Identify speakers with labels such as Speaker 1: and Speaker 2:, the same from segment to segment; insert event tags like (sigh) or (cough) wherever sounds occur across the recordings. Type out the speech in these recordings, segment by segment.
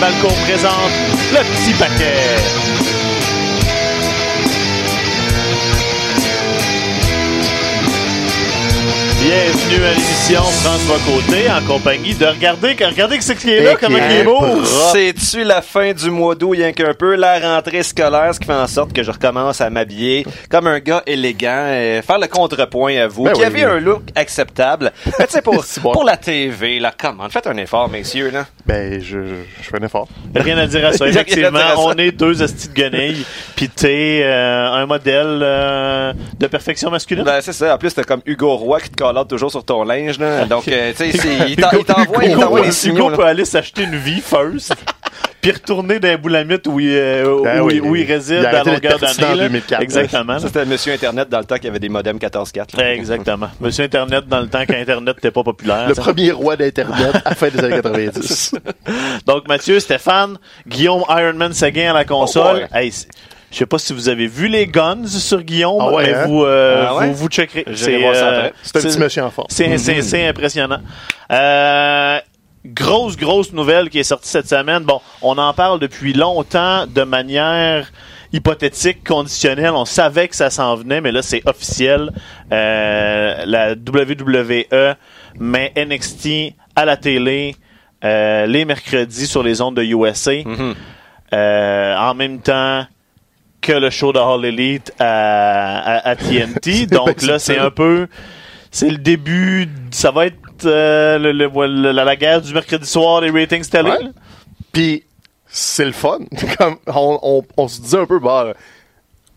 Speaker 1: Balcon présente le petit paquet. Bienvenue à l'émission François Côté en compagnie de regardez, regardez ce qui est là, comment il est beau.
Speaker 2: C'est-tu la fin du mois d'août, rien qu'un peu, la rentrée scolaire, ce qui fait en sorte que je recommence à m'habiller comme un gars élégant, et faire le contrepoint à vous,
Speaker 3: Ben
Speaker 2: qui
Speaker 3: oui.
Speaker 2: avait un look acceptable. Mais tu sais, pour, (laughs) pour la TV, là, comment, faites un effort, messieurs, là.
Speaker 3: Ben, je, fais un effort.
Speaker 1: Rien à dire à ça. (laughs)
Speaker 2: À
Speaker 1: Effectivement,
Speaker 2: dire à ça.
Speaker 1: on est deux estis de guenilles, (laughs) pis t'es euh, un modèle euh, de perfection masculine.
Speaker 2: Ben, c'est ça. En plus, t'as comme Hugo Roy qui te out toujours sur ton linge, là. Donc, euh, tu sais, il
Speaker 1: Hugo-
Speaker 2: t'en- il t'envoie il
Speaker 1: Hugo-
Speaker 2: t'envoie des
Speaker 1: Hugo
Speaker 2: signaux, là.
Speaker 1: peut aller s'acheter une vie first, puis retourner dans les boulamites où il, euh,
Speaker 3: Ben
Speaker 1: où,
Speaker 3: oui.
Speaker 1: il- où il réside
Speaker 3: Il
Speaker 1: à longueur d'année.
Speaker 3: en
Speaker 1: là.
Speaker 3: 2004,
Speaker 1: Exactement.
Speaker 2: Ça, c'était Monsieur Internet dans le temps qu'il y avait des modems 14.4. là.
Speaker 1: Exactement. Monsieur Internet dans le temps qu'Internet n'était pas populaire.
Speaker 3: Le
Speaker 1: ça.
Speaker 3: premier roi d'Internet à la fin des années 90. (laughs)
Speaker 1: Donc, Mathieu, Stéphane, Guillaume Ironman Seguin à la console.
Speaker 2: Oh,
Speaker 1: Hey, c'est- je sais pas si vous avez vu les guns sur Guillaume,
Speaker 3: Ah ouais,
Speaker 1: mais
Speaker 3: hein?
Speaker 1: vous, euh,
Speaker 2: Ah ouais?
Speaker 1: vous, vous checkerez.
Speaker 2: Après.
Speaker 3: C'est un petit monsieur en forme.
Speaker 1: C'est c'est- c'est impressionnant. Euh, grosse, grosse nouvelle qui est sortie cette semaine. Bon, on en parle depuis longtemps de manière hypothétique, conditionnelle. On savait que ça s'en venait, mais là, c'est officiel. Euh, la WWE met NXT à la télé euh, les mercredis sur les ondes de USA.
Speaker 2: Mhm.
Speaker 1: Euh, en même temps que le show de All Elite à, à- à TNT. (laughs) Donc là, c'est un peu... C'est le début... Ça va être euh, le- le- le- la, la guerre du mercredi soir des ratings télé.
Speaker 3: Ouais. Puis, c'est le fun. (laughs) Comme, on, on, on se disait un peu, bah,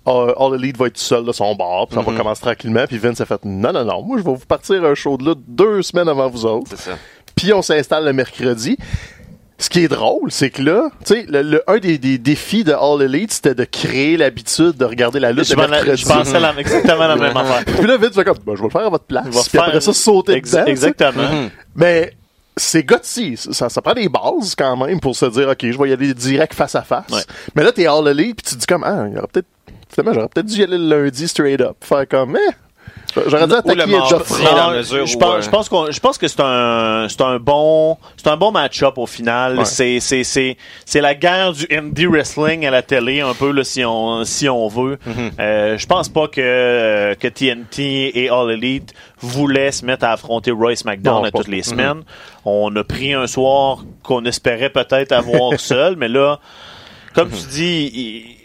Speaker 3: euh, All Elite va être tout seul de son bar, puis ça
Speaker 2: Mhm.
Speaker 3: va commencer tranquillement. Puis Vince a fait, non, non, non, moi, je vais vous partir un show de là deux semaines avant vous autres. Puis on s'installe le mercredi. Ce qui est drôle, c'est que là, tu sais, le, le- un des, des défis de All Elite, c'était de créer l'habitude de regarder la lutte
Speaker 1: Je,
Speaker 3: mercredi.
Speaker 1: je pensais la- exactement la même affaire.
Speaker 3: Puis là, Vince fait comme, ben, je vais le faire à votre place.
Speaker 1: Je vais
Speaker 3: Puis après
Speaker 1: faire-
Speaker 3: ça, sauter
Speaker 1: Ex-
Speaker 3: dedans. tu sais.
Speaker 1: Exactement.
Speaker 2: Mhm.
Speaker 3: Mais c'est gutsy. Ça, ça prend des bases quand même pour se dire, OK, je vais y aller direct face à face.
Speaker 1: Ouais.
Speaker 3: Mais là, t'es All Elite, puis tu te dis comme, ah, il y aurait peut-être, finalement, j'aurais peut-être dû y aller le lundi straight up. Faire comme, eh, j'aurais dû attaquer
Speaker 2: mesure
Speaker 1: je
Speaker 2: où,
Speaker 1: pense,
Speaker 2: euh,
Speaker 1: je pense qu'on, je pense que c'est un, c'est un bon, c'est un bon match-up au final.
Speaker 3: Ouais.
Speaker 1: C'est, c'est, c'est, c'est la guerre du indie wrestling à la télé un peu là, si on, si on veut.
Speaker 2: Mhm.
Speaker 1: Euh, je pense pas que que TNT et All Elite voulaient se mettre à affronter Roy SmackDown
Speaker 3: Non,
Speaker 1: à
Speaker 3: pas.
Speaker 1: toutes les semaines. On a pris un soir qu'on espérait peut-être avoir (laughs) seul, mais là, comme tu dis. il-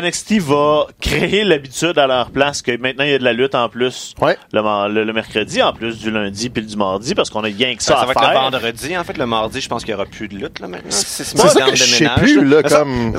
Speaker 1: NXT va créer l'habitude à leur place que maintenant il y a de la lutte en plus
Speaker 3: Ouais.
Speaker 1: le, le- le mercredi en plus du lundi puis du mardi parce qu'on a rien que ça,
Speaker 2: Ben, ça
Speaker 1: à
Speaker 2: va être
Speaker 1: faire.
Speaker 2: le vendredi. En fait, le mardi, je pense qu'il y aura plus de lutte, là, maintenant. C'est
Speaker 3: C'est ça que je sais plus, là, comme-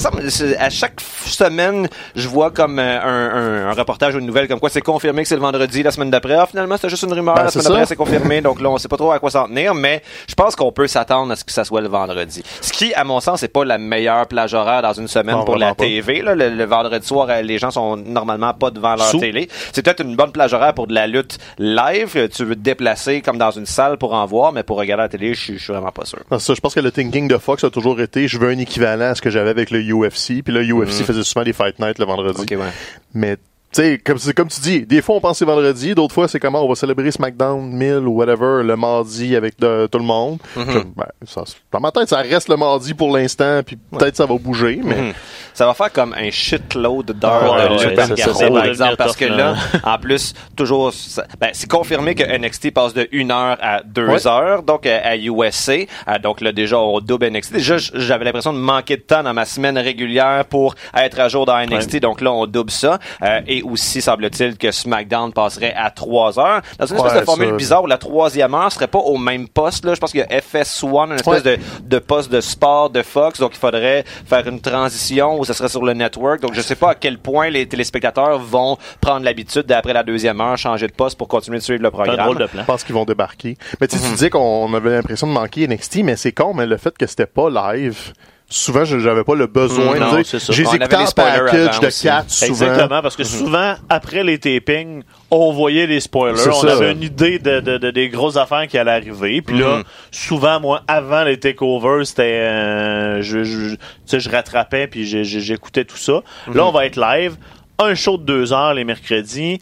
Speaker 2: à chaque semaine, je vois comme euh, un, un, un reportage ou une nouvelle comme quoi c'est confirmé que c'est le vendredi la semaine d'après. Ah, finalement, c'était juste une rumeur.
Speaker 3: Ben,
Speaker 2: la
Speaker 3: c'est
Speaker 2: semaine d'après, c'est confirmé. Donc là, on sait pas trop à quoi s'en tenir, mais je pense qu'on peut s'attendre à ce que ça soit le vendredi. Ce qui, à mon sens, c'est pas la meilleure plage horaire dans une semaine
Speaker 3: Non,
Speaker 2: pour la
Speaker 3: pas.
Speaker 2: TV. Là. Le, le vendredi soir, euh, les gens sont normalement pas devant leur
Speaker 1: Sous.
Speaker 2: télé. C'est peut-être une bonne plage horaire pour de la lutte live. Euh, Tu veux te déplacer comme dans une salle pour en voir, mais pour regarder la télé, je suis- vraiment pas sûr.
Speaker 3: Non, ça, je pense que le thinking de Fox a toujours été je veux un équivalent à ce que j'avais avec le UFC. Puis le UFC faisait souvent des Fight Night le vendredi.
Speaker 2: Ok, ouais.
Speaker 3: Mais sais, comme, c'est comme tu dis, des fois on pense que c'est vendredi, d'autres fois c'est comment on va célébrer SmackDown 1000 ou whatever le mardi avec de- tout le monde. Je- ben, ça, dans ma tête, ça reste le mardi pour l'instant, puis peut-être ça va bouger, mais
Speaker 2: Mhm. Ça va faire comme un shitload d'heures
Speaker 1: Ouais,
Speaker 2: de
Speaker 1: ouais,
Speaker 2: lutte à regarder,
Speaker 1: ça va
Speaker 2: par exemple, parce que là, en plus, toujours, ça- ben, c'est confirmé que NXT passe de 1 heure à 2
Speaker 3: Ouais.
Speaker 2: heures, donc euh, à USA. Euh, donc là, déjà, on double NXT. Déjà, j'avais l'impression de manquer de temps dans ma semaine régulière pour être à jour dans NXT, donc là, on double ça. Euh, et aussi, semble-t-il que SmackDown passerait à 3 heures. Dans une espèce
Speaker 3: Ouais,
Speaker 2: de formule
Speaker 3: ça-
Speaker 2: bizarre où la troisième heure serait pas au même poste, là. Je pense qu'il y a FS1, une espèce
Speaker 3: Ouais.
Speaker 2: de, de poste de sport de Fox, donc il faudrait faire une transition où ça serait sur le network. Donc je sais pas à quel point les téléspectateurs vont prendre l'habitude d'après la deuxième heure changer de poste pour continuer de suivre le
Speaker 1: un
Speaker 2: programme.
Speaker 1: drôle de plan.
Speaker 3: je pense qu'ils vont débarquer. Mais tu sais, tu
Speaker 2: Mhm.
Speaker 3: disais qu'on avait l'impression de manquer NXT, mais c'est con, mais le fait que c'était pas live, souvent je- j'avais pas le besoin
Speaker 1: Mm,
Speaker 3: de
Speaker 1: non,
Speaker 3: dire.
Speaker 1: c'est ça.
Speaker 3: J'ai écouté
Speaker 2: spoilers
Speaker 3: package de
Speaker 2: aussi.
Speaker 3: 4 souvent.
Speaker 1: Exactement, parce que souvent, après les tapings, on voyait les spoilers. On
Speaker 3: ça.
Speaker 1: avait une idée de, de- de- des grosses affaires qui allaient arriver. Puis là,
Speaker 2: Mhm.
Speaker 1: souvent, moi, avant les takeovers, c'était... euh, je, je, tu sais, je rattrapais, puis j'écoutais tout ça. Là, on va être live. Un show de deux heures les mercredis.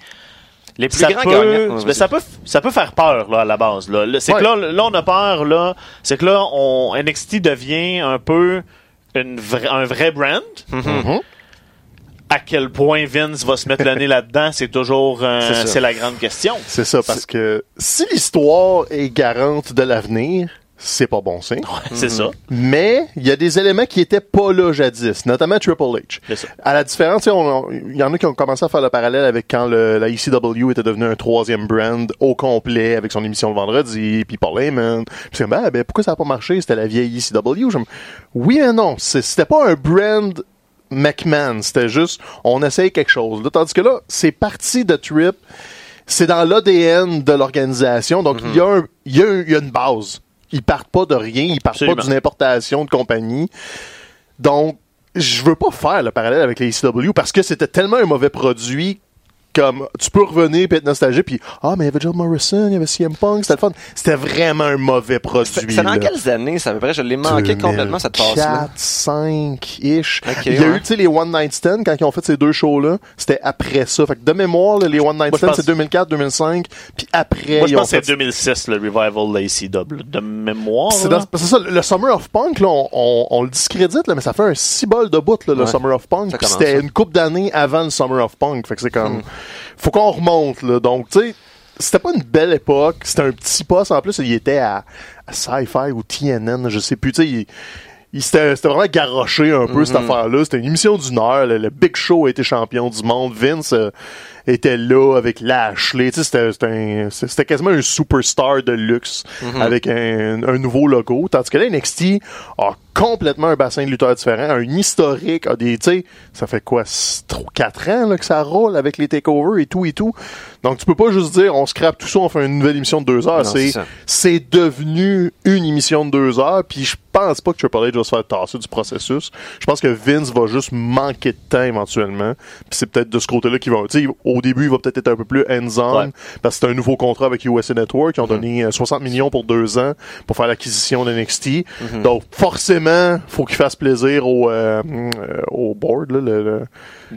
Speaker 2: Les plus
Speaker 1: ça
Speaker 2: grands
Speaker 1: peut,
Speaker 2: gagnants.
Speaker 1: mais ça peut, ça peut faire peur là à la base là. Là, C'est
Speaker 3: Ouais.
Speaker 1: que là, là on a peur là, c'est que là on NXT devient un peu une vra- un vrai brand.
Speaker 3: Mhm.
Speaker 1: À quel point Vince va se mettre le nez là-dedans, c'est toujours euh,
Speaker 2: c'est
Speaker 1: la grande question.
Speaker 3: C'est ça, parce que si l'histoire est garante de l'avenir, c'est pas bon signe.
Speaker 1: C'est ça.
Speaker 3: Mais il y a des éléments qui étaient pas là jadis, notamment Triple H.
Speaker 1: C'est ça.
Speaker 3: À la différence, il y en a qui ont commencé à faire le parallèle avec quand le- la ECW était devenu un troisième brand au complet avec son émission le vendredi, puis Paul Heyman. Puis c'est comme, ben, ben, pourquoi ça a pas marché? C'était la vieille ECW. Oui et non. C'est- C'était pas un brand McMahon. C'était juste, on essaye quelque chose. Là, tandis que là, c'est parti de Trip. C'est dans l'ADN de l'organisation. Donc, il y, il y a une base. Ils partent pas de rien. Ils partent
Speaker 1: Absolument.
Speaker 3: pas d'une importation de compagnie. Donc, je veux pas faire le parallèle avec les ECW parce que c'était tellement un mauvais produit comme tu peux revenir puis être nostalgique puis ah mais il y avait John Morrison, il y avait CM Punk, c'était le fun. C'était vraiment un mauvais produit.
Speaker 2: C'est dans
Speaker 3: là.
Speaker 2: quelles années, ça à peu près? Je l'ai manqué complètement, cette passe-là.
Speaker 3: 4, 5 ish. Il y a
Speaker 2: ouais.
Speaker 3: eu tu sais les One Night Stand quand ils ont fait ces deux shows là, c'était après ça. Fait que de mémoire là, les One Night Stand
Speaker 1: pense-
Speaker 3: c'est 2004, 2005, puis après
Speaker 1: Moi, je pense que c'est
Speaker 3: fait
Speaker 1: 2006, le revival de l'ACW. De mémoire.
Speaker 3: c'est
Speaker 1: là.
Speaker 3: dans- c'est ça, le Summer of Punk, là, on, on- on le discrédite, là, mais ça fait un six bol de bout, là, le. Summer of Punk. C'était une couple d'années avant le Summer of Punk. Fait que c'est comme.
Speaker 2: Hmm.
Speaker 3: Faut qu'on remonte, là. Donc, tu sais, c'était pas une belle époque. C'était un petit poste. En plus, il était à, à Sci-Fi ou TNN, je sais plus. Tu sais, il- c'était vraiment garoché un peu,
Speaker 2: Hmm.
Speaker 3: cette affaire-là. C'était une émission d'une heure. Le, le Big Show a été champion du monde. Vince euh, était là avec Lashley. Tu sais, c'était- quasiment un superstar de luxe
Speaker 2: Mhm.
Speaker 3: avec un, un nouveau logo. Tandis que là, NXT a complètement un bassin de lutteurs différent, un historique, a des, tu sais, ça fait quoi, 4 ans là, que ça roule avec les takeovers et tout et tout. Donc tu peux pas juste dire on scrape tout ça, on fait une nouvelle émission de deux heures. C'est devenu une émission de deux heures, puis je pense pas que Triple H va se faire tasser du processus. Je pense que Vince va juste manquer de temps éventuellement. Puis c'est peut-être de ce côté-là qu'il va. Tu sais, au début, il va peut-être être un peu plus hands-on
Speaker 1: Ouais.
Speaker 3: parce que c'est un nouveau contrat avec USA Network. Ils ont donné euh, 60 millions pour deux ans pour faire l'acquisition de NXT. Donc forcément, faut qu'il fasse plaisir au euh, euh, au board, là, le, le-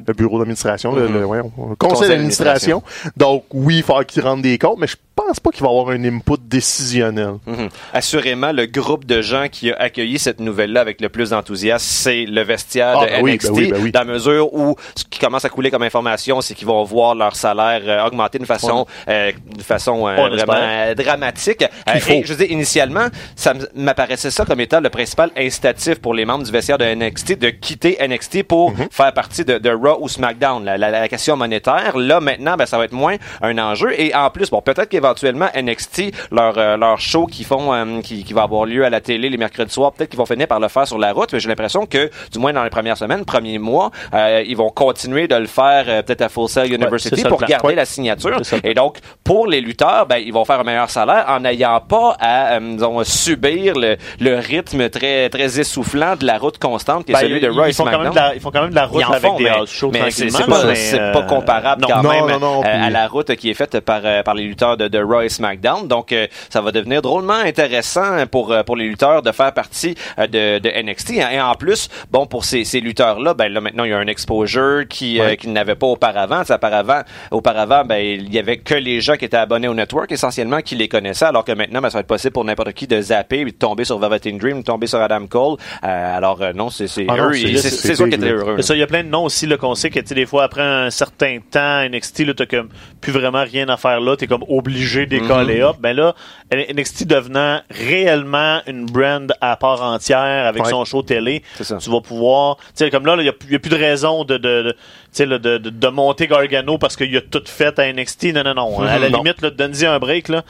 Speaker 3: le bureau d'administration, le, le conseil, d'administration. Donc oui, il faut qu'il rende des comptes, mais je pense pas qu'il va avoir un input décisionnel.
Speaker 2: Mhm. Assurément, le groupe de gens qui a accueilli cette nouvelle-là avec le plus d'enthousiasme, c'est le vestiaire
Speaker 3: Ah,
Speaker 2: de
Speaker 3: ben oui,
Speaker 2: NXT,
Speaker 3: ben oui, ben oui.
Speaker 2: dans la mesure où ce qui commence à couler comme information, c'est qu'ils vont voir leur salaire euh, augmenter d'une façon, euh, d'une façon euh, vraiment euh, dramatique.
Speaker 3: Faut.
Speaker 2: et je dire, initialement, ça m'apparaissait ça comme étant le principal incitatif pour les membres du vestiaire de NXT de quitter NXT pour
Speaker 3: Mhm.
Speaker 2: faire partie de, de Raw ou SmackDown. La, la- la question monétaire, là maintenant, ben, ça va être moins un enjeu. Et en plus, bon, peut-être qu'éventuellement NXT, leur euh, leur show qui font, euh, qui, qui va avoir lieu à la télé les mercredis soirs, peut-être qu'ils vont finir par le faire sur la route. Mais j'ai l'impression que, du moins dans les premières semaines, premiers mois, euh, ils vont continuer de le faire euh, peut-être à Full Sail University
Speaker 1: le
Speaker 2: pour garder
Speaker 1: Ouais.
Speaker 2: la signature. Et donc, pour les lutteurs, ben, ils vont faire un meilleur salaire en n'ayant pas à, euh, disons, subir le, le rythme très, très essoufflant de la route constante qui est
Speaker 1: Ben,
Speaker 2: celui de et
Speaker 1: ils font quand même
Speaker 2: SmackDown.
Speaker 1: de la, ils font quand même de la route
Speaker 2: Ils
Speaker 1: avec
Speaker 2: font,
Speaker 1: des house
Speaker 2: mais c'est
Speaker 1: tranquillement.
Speaker 2: c'est pas,
Speaker 1: mais,
Speaker 2: c'est
Speaker 1: euh,
Speaker 2: pas comparable
Speaker 1: non.
Speaker 2: quand
Speaker 3: Non,
Speaker 2: même
Speaker 3: non, non,
Speaker 2: euh, à la route qui est faite par, euh, par les lutteurs de, de Raw et SmackDown. Donc, euh, ça va devenir drôlement intéressant pour, euh, pour les lutteurs de faire partie de, de NXT. Et en plus, bon, pour ces, ces lutteurs-là, ben là, maintenant, il y a un exposure qui, euh,
Speaker 3: Ouais.
Speaker 2: qu'ils n'avaient pas auparavant. Tu sais, auparavant, auparavant, ben, il y avait que les gens qui étaient abonnés au network, essentiellement, qui les connaissaient, alors que maintenant, ben, ça va être possible pour n'importe qui de zapper, de tomber sur Velveteen Dream, de tomber sur Adam Cole. Euh, alors, euh, non, c'est, c'est
Speaker 3: Ah
Speaker 2: eux,
Speaker 3: c'est-
Speaker 2: ils- c'est,
Speaker 3: c'est
Speaker 2: c'est sûr qu'ils étaient heureux.
Speaker 1: Ça, il y a plein de noms aussi là, qu'on sait que des fois, après un certain temps, NXT, t'as comme plus vraiment rien à faire là, t'es comme obligé d'écoller up. Ben là, NXT devenant réellement une brand à part entière avec
Speaker 3: Ouais.
Speaker 1: son show télé, tu vas pouvoir, sais, comme là, il n'y a, plus- y a plus de raison de, de, de, tu sais, là, de, de, de monter Gargano parce qu'il a tout fait à NXT. Non, non, non. À la
Speaker 3: Non.
Speaker 1: limite, donne-y un break, là.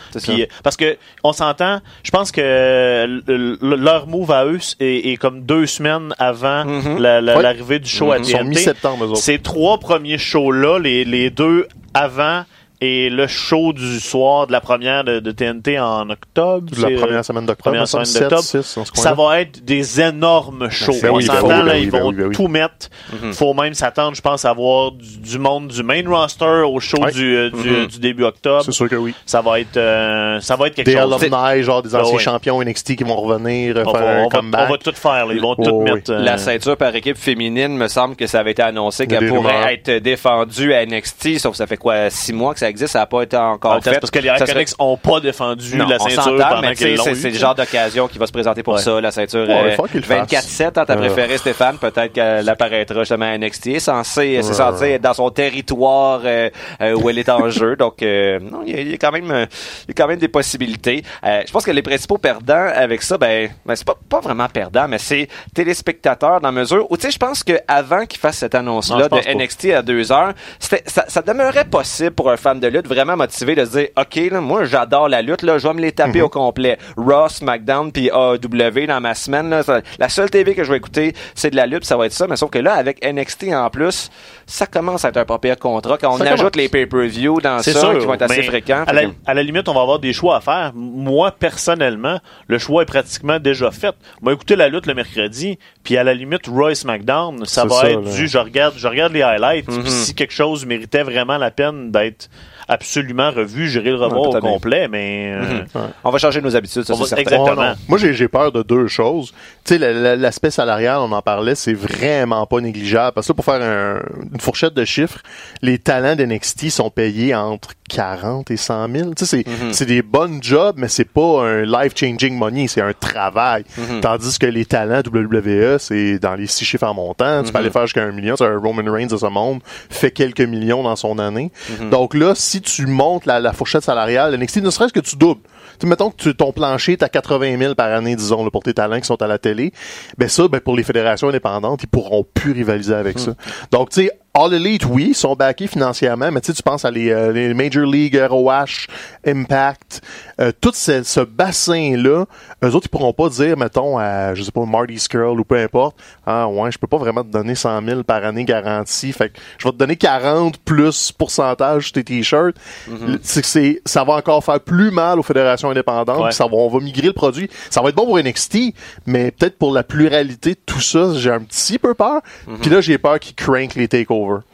Speaker 1: Parce que, on s'entend, je pense que leur move à eux est, est comme deux semaines avant
Speaker 2: Mhm.
Speaker 1: la- la-
Speaker 3: Ouais.
Speaker 1: l'arrivée du show à
Speaker 3: Ils sont
Speaker 1: TNT. Ces trois premiers shows-là, les deux avant et le show du soir de la première de, de TNT en octobre.
Speaker 3: La première semaine d'octobre,
Speaker 1: première
Speaker 3: me semble,
Speaker 1: semaine d'octobre.
Speaker 3: 7, 6, dans ce
Speaker 1: ça
Speaker 3: coin-là.
Speaker 1: va être des énormes shows.
Speaker 3: Ben
Speaker 1: On
Speaker 3: oui, ben
Speaker 1: s'entend,
Speaker 3: oui, ben
Speaker 1: là,
Speaker 3: oui,
Speaker 1: ils
Speaker 3: ben
Speaker 1: vont
Speaker 3: oui, ben
Speaker 1: tout mettre.
Speaker 2: Mhm.
Speaker 1: faut même s'attendre, je pense, à avoir du, du monde du main roster au show du, euh, du,
Speaker 2: Mhm.
Speaker 1: du début octobre.
Speaker 3: C'est sûr que oui.
Speaker 1: Ça va être, euh, ça va être quelque
Speaker 3: Des
Speaker 1: chose.
Speaker 3: alumni, genre des
Speaker 1: Ah
Speaker 3: anciens champions NXT qui vont revenir,
Speaker 1: On
Speaker 3: faire
Speaker 1: va,
Speaker 3: un
Speaker 1: on, va,
Speaker 3: comeback.
Speaker 1: on va tout faire. là. Ils vont
Speaker 3: Oh,
Speaker 1: tout
Speaker 3: oui.
Speaker 1: mettre. euh,
Speaker 2: La ceinture par équipe féminine, me semble que ça avait été annoncé qu'elle
Speaker 3: des
Speaker 2: pourrait être défendue à NXT, sauf que ça fait quoi, six mois que ça ça existe, ça n'a pas été encore
Speaker 1: En
Speaker 2: fait.
Speaker 1: c'est parce que les
Speaker 2: serait-
Speaker 1: Iconics n'ont pas défendu
Speaker 2: non,
Speaker 1: la ceinture pendant qu'ils l'ont
Speaker 2: c'est c'est le genre d'occasion qui va se présenter pour
Speaker 1: Ouais.
Speaker 2: ça, la ceinture
Speaker 3: Ouais,
Speaker 2: euh,
Speaker 3: faut qu'il le fasse.
Speaker 2: 24-7 en ta
Speaker 3: Euh.
Speaker 2: préférée, Stéphane? Peut-être qu'elle apparaîtra justement à NXT. C'est censé, c'est
Speaker 3: Ouais.
Speaker 2: censé être dans son territoire euh, euh, où elle est en (laughs) jeu. Donc, euh, non, il y, a- il y a quand même, euh, il y a quand même des possibilités. Euh, je pense que les principaux perdants avec ça, ben, ben c'est pas, pas vraiment perdant, mais c'est téléspectateurs dans la mesure où, tu sais, je pense qu'avant qu'ils fassent cette
Speaker 1: Non,
Speaker 2: annonce-là de
Speaker 1: pas.
Speaker 2: NXT à deux heures, ça, ça demeurait possible pour un fan de lutte vraiment motivé de se dire, OK, là, moi, j'adore la lutte, là, je vais me les taper au complet. Raw, SmackDown, puis AEW dans ma semaine, là, ça- la seule TV que je vais écouter, c'est de la lutte, ça va être ça. Mais sauf que là, avec NXT en plus, ça commence à être un pas pire contrat. Quand on
Speaker 3: Ça
Speaker 2: ajoute
Speaker 3: commence.
Speaker 2: les pay-per-view dans
Speaker 1: C'est
Speaker 2: ça,
Speaker 1: sûr,
Speaker 2: qui vont être assez fréquents.
Speaker 1: À la, à limite, on va avoir des choix à faire. Moi, personnellement, le choix est pratiquement déjà fait. Moi, écouter la lutte le mercredi, puis à la limite, Roy SmackDown, ça va
Speaker 3: ça,
Speaker 1: être
Speaker 3: là.
Speaker 1: du je regarde, je regarde les highlights,
Speaker 2: Mhm.
Speaker 1: puis si quelque chose méritait vraiment la peine d'être absolument revu, j'irai le revoir
Speaker 2: Ouais,
Speaker 1: au complet, mais euh,
Speaker 2: Mhm. On va changer nos habitudes, ça, c'est certain.
Speaker 1: exactement.
Speaker 3: Oh. Moi, j'ai peur de deux choses. Tu sais, la- la- l'aspect salarial, on en parlait, c'est vraiment pas négligeable. Parce que là, pour faire un- une fourchette de chiffres, les talents d'NXT sont payés entre 40 et 100 000. Tu sais, c'est
Speaker 2: Mhm.
Speaker 3: c'est des bonnes jobs, mais c'est pas un life-changing money, c'est un travail.
Speaker 2: Mhm.
Speaker 3: Tandis que les talents WWE, c'est dans les six chiffres en montant. Tu peux aller faire jusqu'à un million. C'est un Roman Reigns de ce monde fait quelques millions dans son année. Donc là, si tu montes la, la fourchette salariale, NXT, ne serait-ce que tu doubles. Tu mettons que tu, ton plancher est à 80 000 par année, disons, là, pour tes talents qui sont à la télé. Ben ça, ben pour les fédérations indépendantes, ils pourront plus rivaliser avec ça. Donc, tu sais, All Elite, oui, sont backés financièrement, mais tu sais, tu penses à les, euh, les Major League, ROH, Impact, euh, tout ce, ce bassin-là, eux autres, ils pourront pas dire, mettons, à, je sais pas, Marty Skrull ou peu importe, ah ouais, je peux pas vraiment te donner 100 000 par année garantie, fait que je vais te donner 40 plus pourcentage sur tes t-shirts. Le- C'est ça va encore faire plus mal aux fédérations indépendantes,
Speaker 1: Ouais.
Speaker 3: ça va, on va migrer le produit. Ça va être bon pour NXT, mais peut-être pour la pluralité de tout ça, j'ai un petit peu peur. Puis là, j'ai peur qu'ils crank les takeovers. over.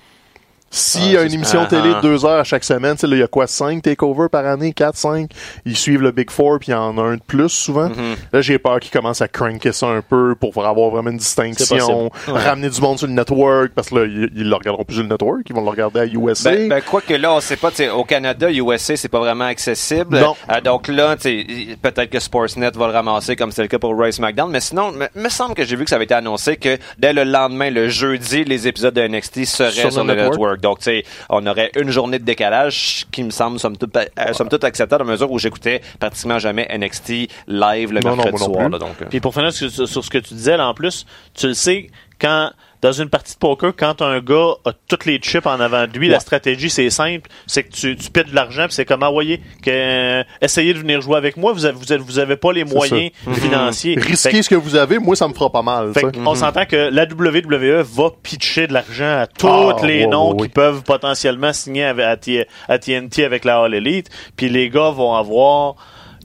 Speaker 3: S'il y a
Speaker 2: Ah,
Speaker 3: une émission
Speaker 2: ah,
Speaker 3: télé de
Speaker 2: ah.
Speaker 3: deux heures à chaque semaine, tu sais, là, il y a quoi, cinq takeovers par année, quatre, cinq? Ils suivent le Big Four, puis il y en a un de plus souvent.
Speaker 2: Mhm.
Speaker 3: Là, j'ai peur qu'ils commencent à cranker ça un peu pour avoir vraiment une distinction.
Speaker 1: Ouais.
Speaker 3: ramener du monde sur le network, parce que là, ils, ils le regarderont plus sur le network, ils vont le regarder à USA.
Speaker 2: Ben, ben, quoi que là, on sait pas, tu sais, au Canada, USA, c'est pas vraiment accessible.
Speaker 3: Non.
Speaker 2: Euh, donc là, tu sais, peut-être que Sportsnet va le ramasser comme c'est le cas pour Royce McDonald. Mais sinon, me, me semble que j'ai vu que ça avait été annoncé que dès le lendemain, le jeudi, les épisodes de NXT seraient sur,
Speaker 3: Sur
Speaker 2: le
Speaker 3: le
Speaker 2: network.
Speaker 3: network.
Speaker 2: Donc, tu sais, on aurait une journée de décalage qui me semble somme toute, euh, somme toute acceptable dans la mesure où j'écoutais pratiquement jamais NXT live le
Speaker 3: Non,
Speaker 2: mercredi
Speaker 3: non
Speaker 2: soir. là, donc, euh.
Speaker 1: Puis pour finir sur ce que tu disais, là, en plus, tu le sais, quand dans une partie de poker, quand un gars a toutes les chips en avant de lui, la stratégie, c'est simple, c'est que tu, tu pètes de l'argent, puis c'est comme, ah, voyez, que, euh, essayez de venir jouer avec moi, vous avez, vous avez, vous avez pas les moyens financiers. Fait
Speaker 3: Risquez
Speaker 1: que-
Speaker 3: ce que vous avez, moi, ça me fera pas mal.
Speaker 1: fait
Speaker 3: ça.
Speaker 1: qu'on s'entend que la WWE va pitcher de l'argent à tous
Speaker 3: Ah,
Speaker 1: les noms qui peuvent potentiellement signer à TNT avec la All Elite. Puis les gars vont avoir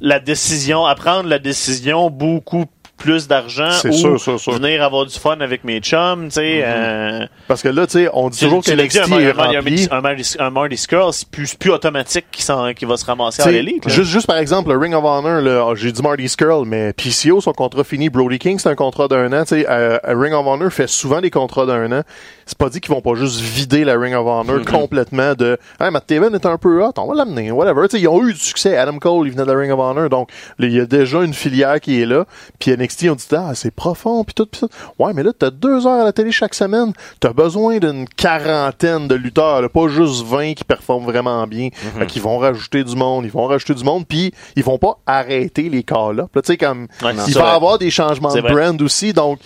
Speaker 1: la décision, à prendre la décision beaucoup plus d'argent ou
Speaker 3: sûr, sûr, sûr.
Speaker 1: venir avoir du fun avec mes chums, tu sais. euh,
Speaker 3: Parce que là, tu sais, on dit
Speaker 1: tu-
Speaker 3: toujours
Speaker 1: tu
Speaker 3: que
Speaker 1: l'as dit,
Speaker 3: NXT
Speaker 1: un,
Speaker 3: est
Speaker 1: un, un,
Speaker 3: rempli.
Speaker 1: un, Marty- un Marty c'est plus, plus automatique qui, s'en- qui va se ramasser à l'élite.
Speaker 3: Juste, juste par exemple, le Ring of Honor, là, j'ai dit Marty Skrull, mais PCO, son contrat fini. Brody King, c'est un contrat d'un an. T'sais, euh, euh, Ring of Honor fait souvent des contrats d'un an. C'est pas dit qu'ils vont pas juste vider la Ring of Honor complètement de hey, Matt Taven est un peu hot, on va l'amener, whatever. T'sais, ils ont eu du succès. Adam Cole, il venait de la Ring of Honor, donc là, il y a déjà une filière qui est là. Puis NXT, on dit ah, c'est profond, puis tout, puis tout. Ouais, mais là, t'as deux heures à la télé chaque semaine. T'as besoin d'une quarantaine de lutteurs, là, pas juste 20 qui performent vraiment bien. Fait qu'ils vont rajouter du monde, ils vont rajouter du monde, puis ils vont pas arrêter les call-up. Là, tu sais, comme
Speaker 1: Ouais,
Speaker 3: il va y avoir des changements de brand aussi, donc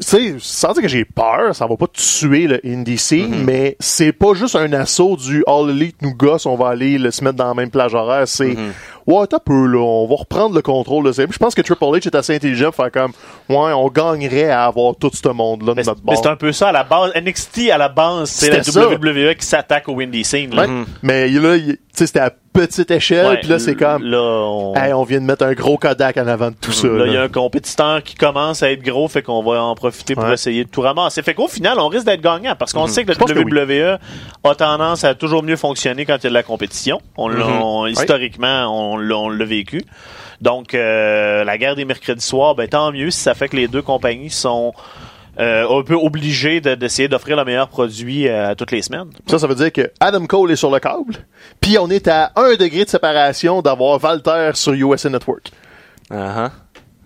Speaker 3: tu sais, sans dire que j'ai peur, ça va pas tuer le indie scene, mais c'est pas juste un assaut du All Elite nous gosse, on va aller le se mettre dans la même plage horaire, c'est ouais, t'as peu là, on va reprendre le contrôle de ça. Je pense que Triple H est assez intelligent pour faire comme ouais, on gagnerait à avoir tout ce monde-là de
Speaker 1: Mais,
Speaker 3: notre
Speaker 1: mais
Speaker 3: bord.
Speaker 1: c'est un peu ça à la base. NXT à la base, c'est la
Speaker 3: ça.
Speaker 1: WWE qui s'attaque au Windy Scene. là.
Speaker 3: Ouais. Mais là, il- tu sais, c'était à petite échelle,
Speaker 1: Ouais,
Speaker 3: puis là c'est comme
Speaker 1: Là, on...
Speaker 3: hey, on vient de mettre un gros Kodak en avant de tout ça.
Speaker 1: Là, il y a un compétiteur qui commence à être gros, fait qu'on va en profiter pour
Speaker 3: Ouais.
Speaker 1: essayer de tout ramasser. Fait qu'au final, on risque d'être gagnant parce qu'on sait que
Speaker 3: oui.
Speaker 1: WWE a tendance à toujours mieux fonctionner quand il y a de la compétition. On l'a,
Speaker 3: Mhm.
Speaker 1: on- historiquement, on l'a, on l'a vécu. Donc, euh, la guerre des mercredis soirs, ben tant mieux si ça fait que les deux compagnies sont euh, un peu obligé de- d'essayer d'offrir le meilleur produit euh, toutes les semaines.
Speaker 3: Ça, ça veut dire que Adam Cole est sur le câble, puis on est à un degré de séparation d'avoir Walter sur USA Network.
Speaker 2: Uh-huh.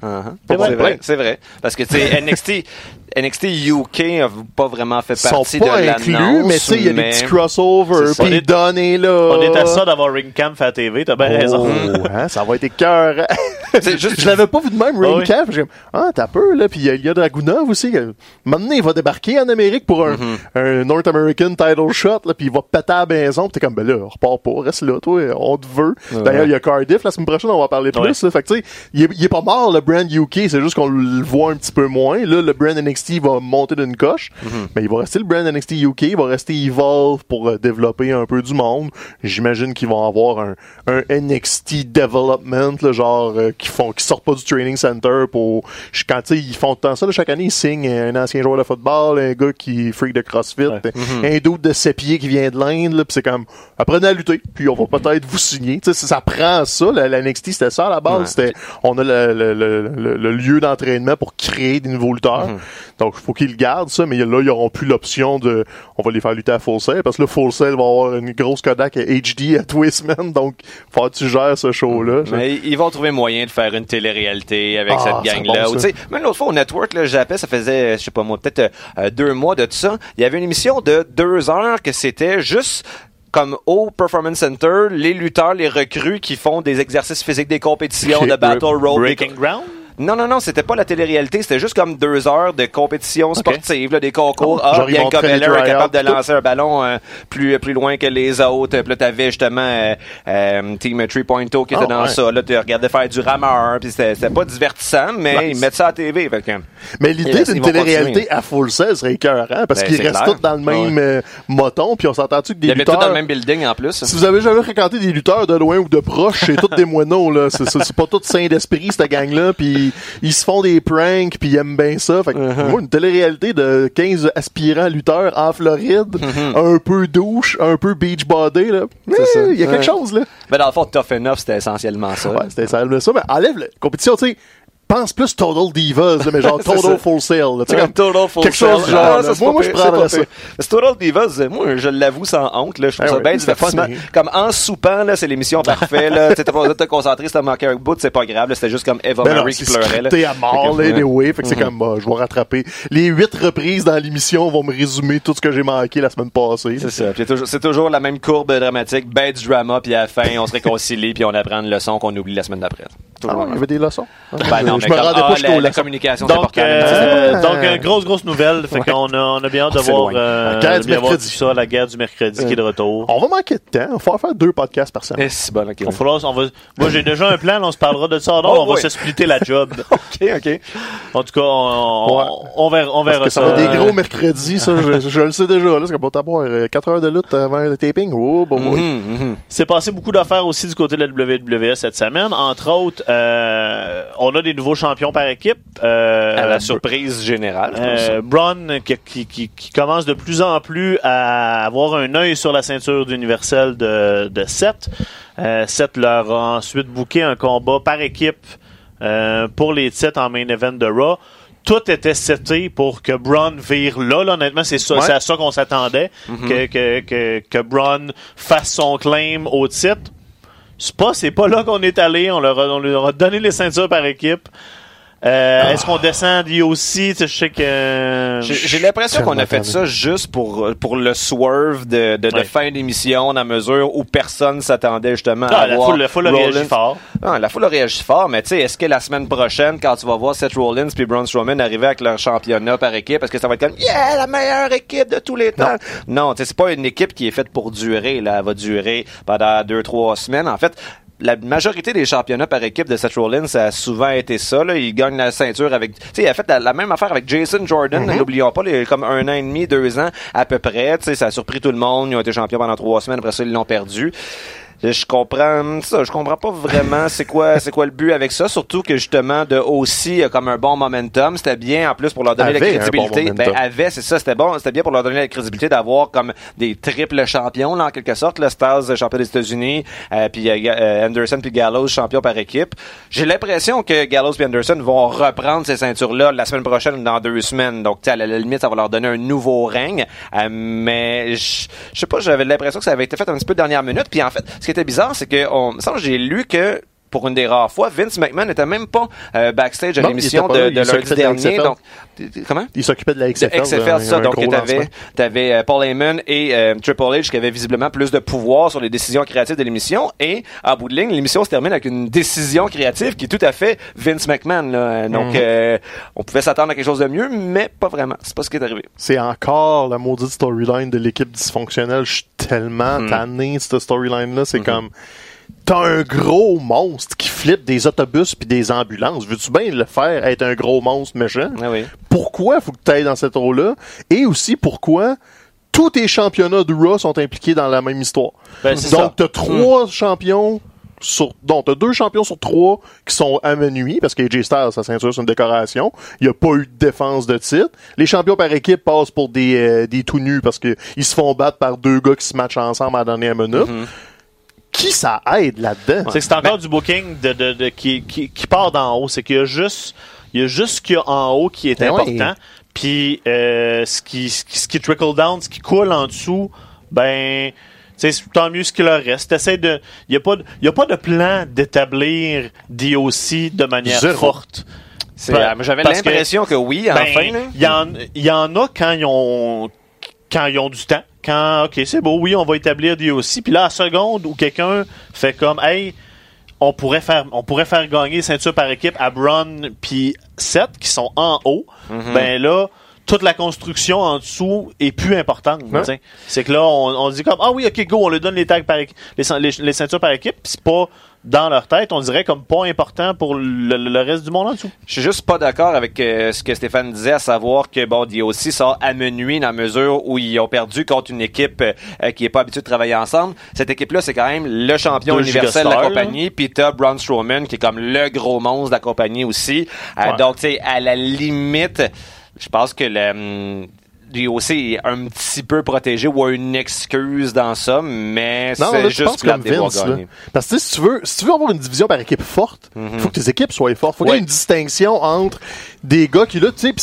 Speaker 2: Uh-huh.
Speaker 1: C'est vrai.
Speaker 2: C'est vrai, c'est vrai. Parce que, tu sais, NXT, (laughs) NXT UK n'a pas vraiment fait
Speaker 3: Ils sont
Speaker 2: partie
Speaker 3: pas
Speaker 2: de
Speaker 3: inclus,
Speaker 2: l'annonce,
Speaker 3: mais tu sais, il y a des
Speaker 2: mais-
Speaker 3: petits crossovers, puis
Speaker 1: On est-
Speaker 3: Don est là.
Speaker 1: On est à ça d'avoir Ring Camp à la TV, t'as bien raison.
Speaker 3: Oh, hein, ça va être écœurant. (laughs)
Speaker 2: Juste-
Speaker 3: je l'avais pas vu de même,
Speaker 1: Ah
Speaker 3: Ring
Speaker 1: oui.
Speaker 3: Camp. J'ai ah, t'as peur, là. Puis il y y a Dragunov aussi. Maintenant, il va débarquer en Amérique pour un,
Speaker 2: Mm-hmm.
Speaker 3: un North American title shot, là. Puis il va péter à la maison. Puis t'es comme, ben là, repars pas, reste là, toi. On te veut. D'ailleurs, il y a Cardiff. La semaine prochaine, on va parler plus.
Speaker 1: Ouais.
Speaker 3: là. Fait que, tu sais, il est, il est pas mort, le brand UK. C'est juste qu'on le voit un petit peu moins. Là, le brand NXT va monter d'une coche.
Speaker 2: Mm-hmm.
Speaker 3: Mais il va rester le brand NXT UK. Il va rester Evolve pour euh, développer un peu du monde. J'imagine qu'ils vont avoir un, un NXT development, là, genre, euh, qui font, qui sortent pas du training center pour, je- quand, tu sais, ils font temps ça, là, chaque année, ils signent un ancien joueur de football, un gars qui freak de CrossFit, un doute de 7 pieds qui vient de l'Inde, là, pis c'est comme, apprenez à lutter, puis on va peut-être vous signer. Tu sais, ça, ça prend ça, la, la NXT, c'était ça à la base,
Speaker 2: Ouais.
Speaker 3: c'était, on a le, le, le, le- lieu d'entraînement pour créer des nouveaux lutteurs. Donc, il faut qu'ils le gardent, ça, mais là, ils auront plus l'option de, on va les faire lutter à Full Sail, parce que là, Full Sail va avoir une grosse Kodak HD à Twistman, donc, faut que tu gères ce show-là.
Speaker 2: Mais ils vont trouver moyen de faire une télé-réalité avec
Speaker 3: Ah,
Speaker 2: cette gang-là.
Speaker 3: bon,
Speaker 2: même l'autre fois au Network, là, j'appelais, ça faisait, je sais pas moi, peut-être euh, deux mois de tout ça. Il y avait une émission de deux heures que c'était juste comme au Performance Center, les lutteurs, les recrues qui font des exercices physiques, des compétitions de battle road. des
Speaker 1: Breaking Ground?
Speaker 2: Non, non, non, c'était pas la télé-réalité, c'était juste comme deux heures de compétition sportive, là, des concours.
Speaker 3: Oh,
Speaker 2: ah,
Speaker 3: ils
Speaker 2: Bianca
Speaker 3: montraient les
Speaker 2: Belair est capable de lancer un ballon euh, plus, plus loin que les autres. Puis là, t'avais justement euh, euh, Team 3.0 qui était
Speaker 3: Ah,
Speaker 2: dans
Speaker 3: ouais.
Speaker 2: ça. Là, tu regardais faire du rameur, puis c'était c'était pas divertissant, mais
Speaker 3: Ouais,
Speaker 2: ils mettent ça à la TV. Fait que,
Speaker 3: Mais l'idée d'une
Speaker 2: ils
Speaker 3: télé-réalité à Full Sail serait écœurant, parce
Speaker 2: Ben,
Speaker 3: qu'ils restent tous dans le même euh, moton, puis on s'entend-tu que des
Speaker 2: il y avait tout
Speaker 3: lutteurs...
Speaker 2: dans le même building en plus.
Speaker 3: Si vous avez jamais fréquenté des lutteurs de loin ou de proche, c'est tous des moineaux, là. C'est, pas tout sain d'esprit, cette gang-là. Puis ils se font des pranks, puis ils aiment bien ça. Fait que
Speaker 2: Uh-huh.
Speaker 3: moi, une télé-réalité de 15 aspirants lutteurs en Floride,
Speaker 2: Uh-huh.
Speaker 3: un peu douche, un peu beach body, là.
Speaker 2: C'est ça.
Speaker 3: Il y a quelque chose, là.
Speaker 2: Mais dans le fond, Tough Enough, c'était essentiellement ça.
Speaker 3: Ouais, c'était ça, ça. Mais enlève la compétition, tu sais. Pense plus Total Divas, là, mais genre (laughs) Total. Full Sail. Tu sais, comme
Speaker 2: Total Full
Speaker 3: quelque chose genre.
Speaker 2: Ah,
Speaker 3: là. moi, moi, je prendrais
Speaker 2: pas
Speaker 3: ça.
Speaker 2: Total Divas, euh, moi, je l'avoue sans honte, là, je trouve
Speaker 3: Ah
Speaker 2: ça
Speaker 3: ouais,
Speaker 2: bien
Speaker 3: c'était
Speaker 2: divertissant.
Speaker 3: funny.
Speaker 2: Comme en soupant, là, c'est l'émission parfaite. (laughs) Tu t'as pas besoin de te concentrer, si t'as manqué un bout, c'est pas grave, c'était juste comme Eva
Speaker 3: Ben
Speaker 2: Marie qui pleurait, là.
Speaker 3: à mort, là, anyway. Fait que c'est comme, bah, je vais rattraper. Les huit reprises dans l'émission vont me résumer tout ce que j'ai manqué la semaine passée.
Speaker 2: C'est ça. Puis c'est toujours, c'est toujours la même courbe dramatique, ben du drama, puis à la fin, on se réconcilie, puis on apprend une leçon qu'on oublie la semaine d'après.
Speaker 3: Ah il y avait des leçons.
Speaker 2: Ben non,
Speaker 3: je
Speaker 2: mais
Speaker 3: me rendais
Speaker 2: ah,
Speaker 3: pas jusqu'aux
Speaker 2: la, communication, c'est
Speaker 1: Donc,
Speaker 2: important.
Speaker 1: euh,
Speaker 3: Ah.
Speaker 1: donc euh, grosse, grosse nouvelle. Fait qu'on a, on a bien hâte de
Speaker 2: C'est
Speaker 1: voir, euh,
Speaker 3: La guerre du
Speaker 1: bien voir
Speaker 3: mercredi.
Speaker 1: tout ça, la guerre du mercredi qui est de retour.
Speaker 3: On va manquer de temps. Il va faire deux podcasts par semaine.
Speaker 2: Eh, c'est bon, ok.
Speaker 1: On fera- on va, moi, j'ai déjà un plan, là, on se parlera de ça.
Speaker 2: Oh,
Speaker 1: on va se splitter la job. (laughs)
Speaker 2: ok, ok.
Speaker 1: En tout cas, on, on,
Speaker 3: Ouais.
Speaker 1: on verra, on verra
Speaker 3: Parce que ça
Speaker 1: ça.
Speaker 3: va être des
Speaker 1: Euh,
Speaker 3: gros mercredis, ça, je, je le sais déjà. Là, c'est qu'on va avoir 4 heures de lutte avant le taping. Oh.
Speaker 2: Mhm, mhm.
Speaker 1: C'est passé beaucoup d'affaires aussi du côté de la WWE cette semaine. Entre autres, euh, on a des nouveaux champions par équipe. Euh,
Speaker 2: À la surprise générale.
Speaker 1: Euh, Braun qui, qui, qui, qui commence de plus en plus à avoir un œil sur la ceinture d'universel de, de Seth. Seth leur a ensuite booké un combat par équipe pour les titres en main event de Raw. Tout était seté pour que Braun vire là. là. Honnêtement, c'est ça,
Speaker 3: Ouais.
Speaker 1: c'est à ça qu'on s'attendait. que, que, que, que Braun fasse son claim au titre. C'est pas, c'est pas là qu'on est allé. On leur, a, on leur a donné les ceintures par équipe. Euh, Est-ce qu'on descend lui aussi? Tu sais, je sais que...
Speaker 2: J'ai j'ai l'impression qu'on a fait ça juste pour, pour le swerve de, de, de fin d'émission, dans la mesure où personne s'attendait justement
Speaker 1: Ah,
Speaker 2: à
Speaker 1: la
Speaker 2: voir
Speaker 1: foule, la foule a réagi fort.
Speaker 2: Ah, la foule a réagi fort, mais tu sais, est-ce que la semaine prochaine, quand tu vas voir Seth Rollins puis Braun Strowman arriver avec leur championnat par équipe, est-ce que ça va être comme yeah la meilleure équipe de tous les temps? Non, tu sais, c'est pas une équipe qui est faite pour durer. Là, elle va durer pendant deux trois semaines. En fait. La majorité des championnats par équipe de Seth Rollins, ça a souvent été ça. Là. Il gagne la ceinture avec... Tu sais, il a fait la, la même affaire avec Jason Jordan. N'oublions pas, les- comme un an et demi, deux ans à peu près. Tu sais, ça a surpris tout le monde. Ils ont été champions pendant trois semaines. Après ça, ils l'ont perdu je comprends ça, je comprends pas vraiment c'est quoi c'est quoi le but avec ça, surtout que justement de aussi comme un bon momentum, c'était bien en plus pour leur donner
Speaker 3: Avait
Speaker 2: la
Speaker 3: bon
Speaker 2: crédibilité. ben avait, c'est ça, c'était bon, c'était bien pour leur donner la crédibilité d'avoir comme des triples champions là en quelque sorte, le Stars champion des États-Unis, euh, puis euh, euh, Anderson puis Gallows champion par équipe. J'ai l'impression que Gallows et Anderson vont reprendre ces ceintures là la semaine prochaine ou dans deux semaines. Donc à la limite ça va leur donner un nouveau règne, Euh, mais je je sais pas, j'avais l'impression que ça avait été fait un petit peu de dernière minute. Puis en fait, ce qui était bizarre, c'est que on, que j'ai lu que pour une des rares fois, Vince McMahon n'était même pas euh, backstage à l'émission de,
Speaker 3: là,
Speaker 2: de
Speaker 3: il s'occupait
Speaker 2: lundi
Speaker 3: de
Speaker 2: dernier. Donc, comment?
Speaker 3: Il s'occupait de la
Speaker 2: De
Speaker 3: XFL.
Speaker 2: XFL,
Speaker 3: un-
Speaker 2: ça. Donc, t'avais, t'avais euh, Paul Heyman et euh, Triple H qui avaient visiblement plus de pouvoir sur les décisions créatives de l'émission. Et, à bout de ligne, l'émission se termine avec une décision créative qui est tout à fait Vince McMahon. Là. Donc,
Speaker 3: Mhm.
Speaker 2: euh, on pouvait s'attendre à quelque chose de mieux, mais pas vraiment. C'est pas ce qui est arrivé.
Speaker 3: C'est encore la maudite storyline de l'équipe dysfonctionnelle. Je suis tellement
Speaker 2: Hmm.
Speaker 3: tanné de cette storyline-là. C'est
Speaker 2: Mhm.
Speaker 3: comme. T'as un gros monstre qui flippe des autobus puis des ambulances. Veux-tu bien le faire être un gros monstre méchant?
Speaker 2: Ah oui.
Speaker 3: Pourquoi faut que tu ailles dans cette rôle-là? Et aussi pourquoi tous tes championnats de Raw sont impliqués dans la même histoire?
Speaker 1: Ben.
Speaker 3: Donc, t'as trois champions sur, donc, t'as deux champions sur trois qui sont amenuis, parce qu'AJ Styles, sa ceinture, c'est une décoration. Il n'y a pas eu de défense de titre. Les champions par équipe passent pour des, euh, des tout nus parce qu'ils se font battre par deux gars qui se matchent ensemble à la dernière minute. Qui ça aide là-dedans?
Speaker 1: C'est que c'est encore du booking de, de, de- qui, qui, qui part d'en haut. C'est qu'il y a juste, il y a juste ce qu'il y a en haut qui est
Speaker 3: Ben ouais.
Speaker 1: important. Puis euh, ce, qui, ce, qui, ce qui trickle down, ce qui coule en dessous, ben, sais, tant mieux ce qu'il leur reste. T'essaies de, il y a pas, de- il y a pas de plan d'établir DOC de manière
Speaker 3: Zéro.
Speaker 1: forte.
Speaker 2: C'est,
Speaker 1: Ben,
Speaker 2: euh, j'avais
Speaker 1: que-
Speaker 2: l'impression que, oui,
Speaker 1: Ben,
Speaker 2: enfin.
Speaker 1: il y en, y en a quand ils ont, quand ils ont du temps. Quand, ok, c'est beau, oui, on va établir des aussi. Puis là, à la seconde où quelqu'un fait comme, hey, on pourrait faire, on pourrait faire gagner ceinture par équipe à Braun puis Seth qui sont en haut.
Speaker 2: Mhm.
Speaker 1: Ben là, toute la construction en dessous est plus importante. C'est que là, on, on dit comme, ah oui, ok, go, on lui donne les tags par équipe, les, les, les ceintures par équipe. C'est pas dans leur tête, on dirait comme pas important pour le, le reste du monde en dessous.
Speaker 2: Je suis juste pas d'accord avec euh, ce que Stéphane disait, à savoir que bon, DOC sort amenué dans la mesure où ils ont perdu contre une équipe euh, qui est pas habituée de travailler ensemble. Cette équipe-là, c'est quand même le champion
Speaker 1: Deux
Speaker 2: universel de la compagnie, puis t'as Braun Strowman qui est comme le gros monstre de la compagnie aussi. Euh,
Speaker 1: Ouais.
Speaker 2: Donc, tu sais, à la limite, je pense que le hum, DOC est un petit peu protégé ou a une excuse dans ça, mais c'est juste
Speaker 3: comme Vince, là. Parce que si tu veux, si tu veux avoir une division par équipe forte, il faut que tes équipes soient fortes. Faut qu'il y ait une distinction entre des gars qui, là, tu sais, pis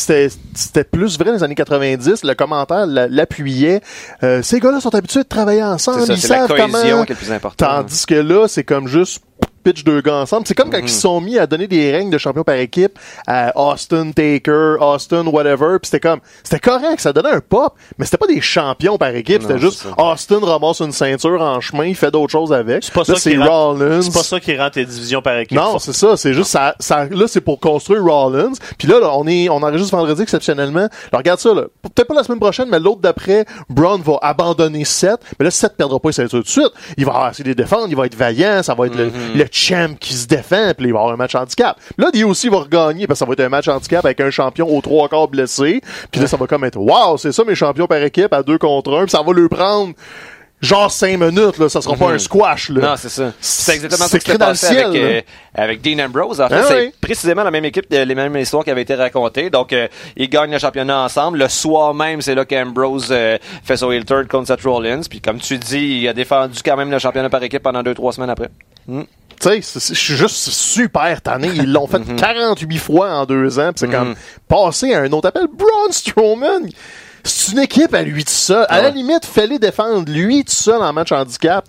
Speaker 3: c'était, plus vrai dans les années 90, le commentaire la- l'appuyait. Euh, ces gars-là sont habitués de travailler ensemble,
Speaker 2: ça,
Speaker 3: ils
Speaker 2: la
Speaker 3: savent
Speaker 2: cohésion
Speaker 3: comment.
Speaker 2: qui est le plus important.
Speaker 3: Tandis que là, c'est comme juste pitch deux gars ensemble. C'est comme quand ils se sont mis à donner des règnes de champion par équipe à Austin Taker, Austin whatever, puis c'était comme c'était correct, ça donnait un pop, mais c'était pas des champions par équipe, c'était juste. Austin ramasse une ceinture en chemin, il fait d'autres choses avec.
Speaker 1: C'est pas ça qui
Speaker 3: Rollins.
Speaker 1: C'est pas ça qui rend tes divisions par équipe.
Speaker 3: Non, c'est ça, c'est juste ça, ça là c'est pour construire Rollins. Puis là, là, on est on enregistre vendredi exceptionnellement. Alors, regarde ça là, peut-être pas la semaine prochaine, mais l'autre d'après, Braun va abandonner Seth, mais là Seth perdra pas sa ceinture tout de suite. Il va essayer de les défendre, il va être vaillant, ça va être le, le champ qui se défend, puis il va avoir un match handicap. Là, aussi va regagner parce que ça va être un match handicap avec un champion aux trois quarts blessé. Puis là, ça va comme être wow, c'est ça mes champions par équipe à deux contre un, puis ça va lui prendre genre cinq minutes là, ça sera pas un squash là.
Speaker 2: Non, c'est ça. C'est exactement ça qui s'est passé avec, euh, avec Dean Ambrose. En fait,
Speaker 3: Ah
Speaker 2: c'est
Speaker 3: oui.
Speaker 2: précisément la même équipe, euh, les mêmes histoires qui avaient été racontées. Donc, euh, ils gagnent le championnat ensemble. Le soir même, c'est là qu'Ambrose euh, fait son heel turn contre Seth Rollins. Puis, comme tu dis, il a défendu quand même le championnat par équipe pendant deux, trois semaines après.
Speaker 3: Tu sais, je suis juste super tanné. Ils l'ont fait (laughs) 48 fois en deux ans. c'est comme passer à un autre appel. Braun Strowman, c'est une équipe à lui tout seul. À la limite, fallait défendre lui tout seul en match handicap.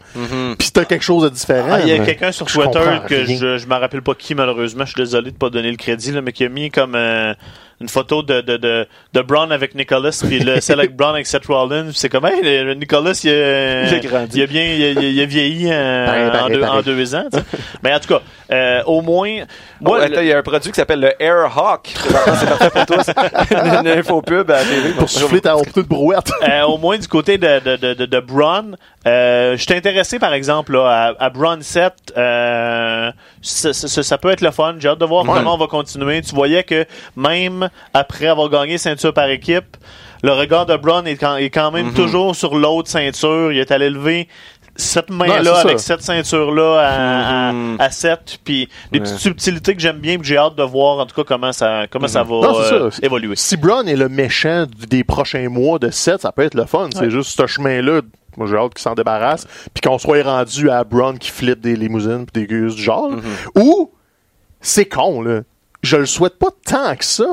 Speaker 3: Puis t'as quelque chose de différent.
Speaker 1: Ah, il y a quelqu'un sur
Speaker 3: je
Speaker 1: Twitter que
Speaker 3: rien.
Speaker 1: je, je me rappelle pas qui malheureusement, je suis désolé de pas donner le crédit là, mais qui a mis comme euh, une photo de de de, de Braun avec Nicholas puis le celle avec Braun avec Seth Rollins, c'est comme hey, Nicholas il a,
Speaker 2: Il a grandi.
Speaker 1: il a bien il a, il a- il a vieilli euh,
Speaker 3: Pareil,
Speaker 1: en, deux, en deux ans. tu sais. mais en tout cas, euh, au moins moi,
Speaker 2: Oh,
Speaker 1: le-
Speaker 2: attends, il y a un produit qui s'appelle le Air Hawk. (laughs) C'est parfait pour toi, (laughs) une info pub à la télé.
Speaker 3: Pour souffler ta petite brouette. (laughs)
Speaker 1: Euh, au moins du côté de, de, de, de, de Braun, euh, je suis intéressé par exemple là, à, à Braun 7. Euh, ça, ça- ça peut être le fun. J'ai hâte de voir comment on va continuer. Tu voyais que même après avoir gagné ceinture par équipe, le regard de Braun est quand, est quand même toujours sur l'autre ceinture. Il est allé lever cette main-là avec
Speaker 3: ça.
Speaker 1: cette ceinture-là à,
Speaker 2: Mhm.
Speaker 1: à, à 7, puis des
Speaker 2: Ouais.
Speaker 1: petites subtilités que j'aime bien, puis j'ai hâte de voir en tout cas comment ça, comment ça va
Speaker 3: Mhm. Non, c'est
Speaker 1: euh,
Speaker 3: ça.
Speaker 1: évoluer.
Speaker 3: Si Braun est le méchant des prochains mois de 7, ça peut être le fun. C'est juste ce chemin-là. Moi, j'ai hâte qu'il s'en débarrasse. Puis qu'on soit rendu à Braun qui flippe des limousines puis des gueuses du genre. Ou, c'est con, là. Je le souhaite pas tant que ça.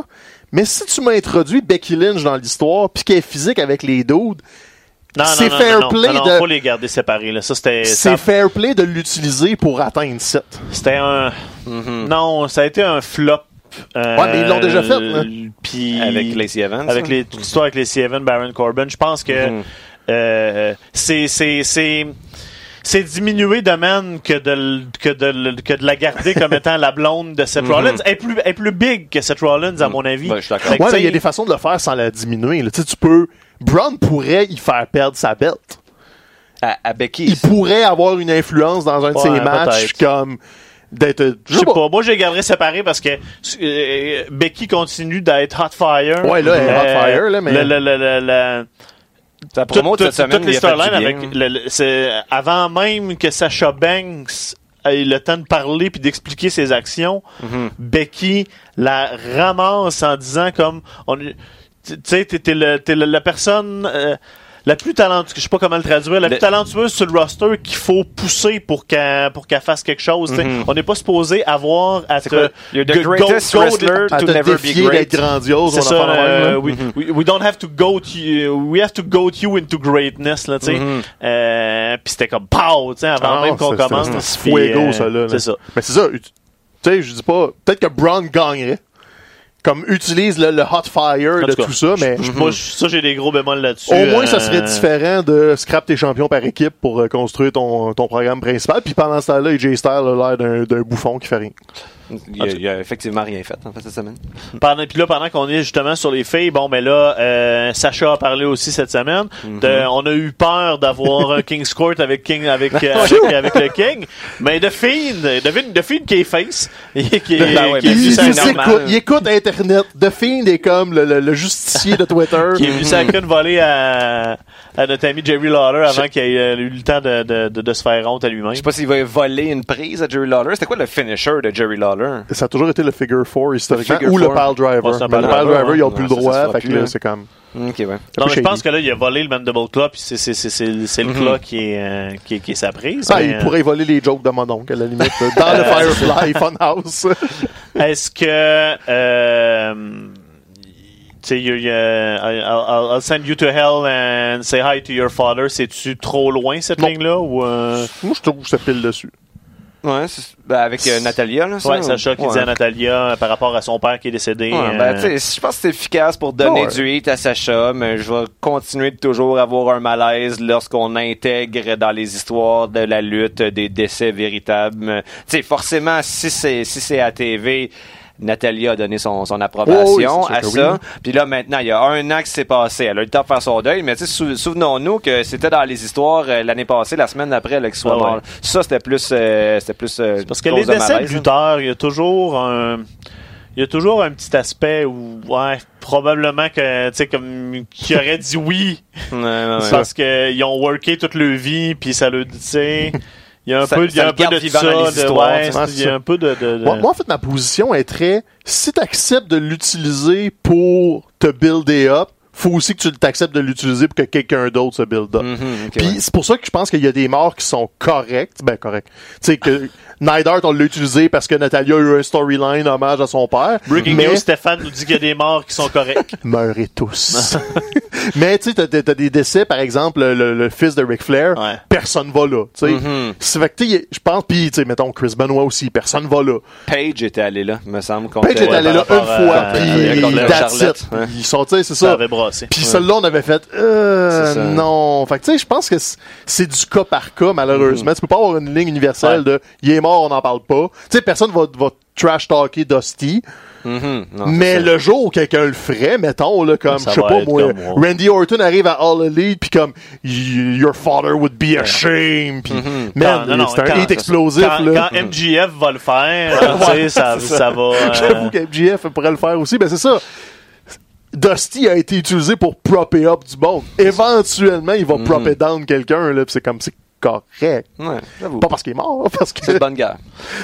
Speaker 3: Mais si tu m'as introduit Becky Lynch dans l'histoire puis qu'elle est physique avec les dudes, C'est
Speaker 1: non, non,
Speaker 3: fair
Speaker 1: non,
Speaker 3: play
Speaker 1: non, non,
Speaker 3: de-
Speaker 1: faut les garder séparés. Là. Ça, c'était,
Speaker 3: c'est
Speaker 1: ça-
Speaker 3: fair play de l'utiliser pour atteindre 7.
Speaker 1: c'était un.
Speaker 2: Mhm.
Speaker 1: Non, ça a été un flop. euh,
Speaker 3: Ouais, mais ils l'ont déjà fait, là.
Speaker 1: Puis
Speaker 2: Avec Lacey Evans.
Speaker 1: avec les, toute l'histoire avec les Seven, Baron Corbin, je pense que
Speaker 2: Mhm.
Speaker 1: euh, c'est c'est c'est diminué de man que de que de que de la garder comme (laughs) étant la blonde de Seth
Speaker 2: Mhm.
Speaker 1: Rollins. Elle est plus elle est plus big que Seth Rollins à mon avis.
Speaker 2: Ouais, je suis d'accord.
Speaker 3: Ouais, il y a des façons de le faire sans la diminuer. là. Tu sais, tu peux. Braun pourrait y faire perdre sa belt.
Speaker 2: À, à Becky.
Speaker 3: il pourrait avoir une influence dans un de ses matchs comme d'être
Speaker 1: je sais pas. Moi, je les garderais séparés parce que euh, Becky continue d'être hot fire.
Speaker 3: Ouais, là, elle est hot fire, là, mais-
Speaker 1: le- le- le- le- le-
Speaker 2: Sa
Speaker 1: Tout-
Speaker 2: promo de
Speaker 1: tout-
Speaker 2: cette semaine,
Speaker 1: toutes les
Speaker 2: il a fait du
Speaker 1: storylines
Speaker 2: bien.
Speaker 1: avec le- le- c'est avant même que Sasha Banks ait le temps de parler puis d'expliquer ses actions,
Speaker 2: Mhm.
Speaker 1: Becky la ramasse en disant comme on tu sais t'es la personne euh, la plus talentueuse, je sais pas comment le traduire, la
Speaker 2: Le-
Speaker 1: plus talentueuse sur le roster qu'il faut pousser pour qu'elle pour qu'elle fasse quelque chose.
Speaker 2: Mhm.
Speaker 1: On n'est pas supposé avoir à te
Speaker 2: the
Speaker 1: go-
Speaker 2: greatest
Speaker 1: go- go-
Speaker 2: wrestler to never be great.
Speaker 3: d'être grandiose.
Speaker 1: c'est ça. euh,
Speaker 3: là.
Speaker 1: we, we, we don't have to goat you. We have to goat you into greatness, là, tu sais.
Speaker 2: Mhm.
Speaker 1: Euh, Puis c'était comme pow, tu sais, avant
Speaker 3: Ah
Speaker 1: même qu'on commence.
Speaker 3: c'est- Fuego,
Speaker 1: euh,
Speaker 3: ça, là. là.
Speaker 1: C'est ça.
Speaker 3: Mais c'est ça. Tu sais, je dis pas. Peut-être que Braun gagnerait. Comme utilise le, le hot fire
Speaker 1: En
Speaker 3: de
Speaker 1: tout cas,
Speaker 3: tout ça, mais
Speaker 1: Moi, ça, j'ai des gros bémols là-dessus.
Speaker 3: au moins, ça serait
Speaker 1: euh,
Speaker 3: différent de scrap tes champions par équipe pour euh, construire ton, ton programme principal. Puis pendant ce temps-là, AJ Styles a l'air d'un d'un bouffon qui fait rien.
Speaker 2: Il a, il a effectivement rien fait, en fait, cette semaine.
Speaker 1: Pendant, puis là, pendant qu'on est justement sur les filles, bon, mais là, euh, Sacha a parlé aussi cette semaine. De- on a eu peur d'avoir un King's Court avec King, avec, (laughs) euh, avec, avec le King. Mais de Fiend, de, de Fiend qui est face, et (laughs) qui est,
Speaker 2: Ben ouais,
Speaker 1: qui est venu
Speaker 3: Il, écoute, il écoute Internet. The Fiend est comme le, le- le justicier de Twitter.
Speaker 1: qui est venu sacrer une volée à, à notre ami Jerry Lawler avant qu'il ait euh, eu le temps de, de, de, de se faire honte à lui-même.
Speaker 2: Je sais pas s'il va voler une prise à Jerry Lawler. C'était quoi le finisher de Jerry Lawler?
Speaker 3: Ça a toujours été le figure 4 historiquement,
Speaker 2: figure
Speaker 3: ou le
Speaker 2: four.
Speaker 3: pile driver. Le pile
Speaker 1: driver,
Speaker 3: ils n'ont
Speaker 2: ouais.
Speaker 3: plus le
Speaker 2: Non, ça, ça
Speaker 3: droit, fait que
Speaker 2: plus,
Speaker 3: là, c'est comme...
Speaker 2: Ok, ouais.
Speaker 1: Non,
Speaker 3: peu
Speaker 1: mais je pense que là, il a volé le Mandible Claw, puis c'est, c'est, c'est, c'est, c'est le claw qui est, euh, qui, est- qui est sa prise. Mais,
Speaker 3: il
Speaker 1: euh,
Speaker 3: pourrait voler les jokes de mon oncle, à la limite, dans (laughs) le Firefly Funhouse.
Speaker 1: Est-ce que. Euh, sais, I'll, I'll- send you to hell and say hi to your father. C'est-tu trop loin, cette ligne-là? Ou, euh,
Speaker 3: Moi, je trouve que ça pile dessus.
Speaker 2: Ouais, c'est- ben, avec euh, Natalia, là, ça.
Speaker 1: ouais, Sacha qui
Speaker 2: Ouais.
Speaker 1: dit à Natalia euh, par rapport à son père qui est décédé.
Speaker 2: Ouais,
Speaker 1: euh,
Speaker 2: ben, tu sais, je pense que c'est efficace pour donner
Speaker 3: Ouais.
Speaker 2: du hit à Sacha, mais je vais continuer de toujours avoir un malaise lorsqu'on intègre dans les histoires de la lutte des décès véritables. Tu sais, forcément, si c'est si c'est à TV, Natalia a donné son, son approbation
Speaker 3: Oh oui,
Speaker 2: à ça.
Speaker 3: oui.
Speaker 2: Puis là, maintenant, il y a un an que c'est passé. Elle a eu le temps de faire son deuil, mais tu sais, sou- souvenons-nous que c'était dans les histoires euh, l'année passée, la semaine d'après, qu'il soit
Speaker 1: Ah ouais.
Speaker 2: mort. Ça, c'était plus... euh, c'était plus euh,
Speaker 1: Parce que les
Speaker 2: de
Speaker 1: décès
Speaker 2: malaise,
Speaker 1: de lutteurs, il y a toujours un. Il y a toujours un petit aspect où, ouais, probablement que, tu sais, comme, qui aurait dit oui,
Speaker 2: Ouais, ouais, ouais.
Speaker 1: parce qu'ils ont worké toute leur vie, puis ça le, tu sais, il y a un
Speaker 2: Ça-
Speaker 1: peu, il y a un peu
Speaker 2: garde
Speaker 1: de ça, de,
Speaker 2: histoires,
Speaker 1: ouais,
Speaker 3: tu sais.
Speaker 1: il y a un peu de, de, de-
Speaker 3: Moi, moi, en fait, ma position est très... Si tu acceptes de l'utiliser pour te builder up, faut aussi que tu t'acceptes de l'utiliser pour que quelqu'un d'autre se build up.
Speaker 2: Mhm,
Speaker 3: Puis
Speaker 2: ouais.
Speaker 3: c'est pour ça que je pense qu'il y a des morts qui sont correctes. Ben, corrects. Tu sais, que Neidhart, on l'a utilisé parce que Natalia a eu un storyline hommage à son père.
Speaker 1: Breaking
Speaker 3: mais
Speaker 1: news, Stéphane nous dit qu'il y a des morts qui sont corrects. (laughs)
Speaker 3: meurez tous. (laughs) mais tu sais, t'as, t'as- des décès, par exemple, le, le fils de Ric Flair,
Speaker 1: Ouais.
Speaker 3: personne va là. Tu sais,
Speaker 2: Mhm.
Speaker 3: C'est fait que, tu sais, je pense, puis tu sais, mettons Chris Benoit aussi, personne va là.
Speaker 2: Page était allé là, me semble.
Speaker 3: Page
Speaker 1: ouais,
Speaker 3: allé là une fois, puis that's it. Ils sont, tu sais, c'est
Speaker 1: Ça
Speaker 3: ça.
Speaker 1: avait brassé.
Speaker 3: Puis celui-là, on avait fait, euh, non. Fait que, tu sais, je pense que c'est- c'est du cas par cas, malheureusement. Tu peux pas avoir une ligne universelle de, il est mort, on n'en parle pas. Tu sais, personne va, va trash talker Dusty.
Speaker 2: Mhm, non,
Speaker 3: mais
Speaker 2: ça.
Speaker 3: le jour où quelqu'un le ferait, mettons, là, comme, je
Speaker 1: Ça
Speaker 3: sais pas, moi,
Speaker 1: comme.
Speaker 3: Randy Orton arrive à All Elite, puis comme, your father would be ashamed, puis,
Speaker 1: non, non,
Speaker 3: c'est un
Speaker 1: quand-
Speaker 3: hit explosif,
Speaker 1: Quand,
Speaker 3: là.
Speaker 1: quand MGF va le faire, (laughs) tu sais, ça, ça va. (laughs) euh,
Speaker 3: J'avoue qu'MGF pourrait le faire aussi. Ben, c'est ça. Dusty a été utilisé pour propper up du monde. Éventuellement, il va propper down quelqu'un, là, pis c'est comme, c'est correct.
Speaker 2: Ouais, j'avoue.
Speaker 3: Pas parce qu'il est mort, (laughs) parce
Speaker 2: C'est une
Speaker 3: que.
Speaker 2: bonne guerre.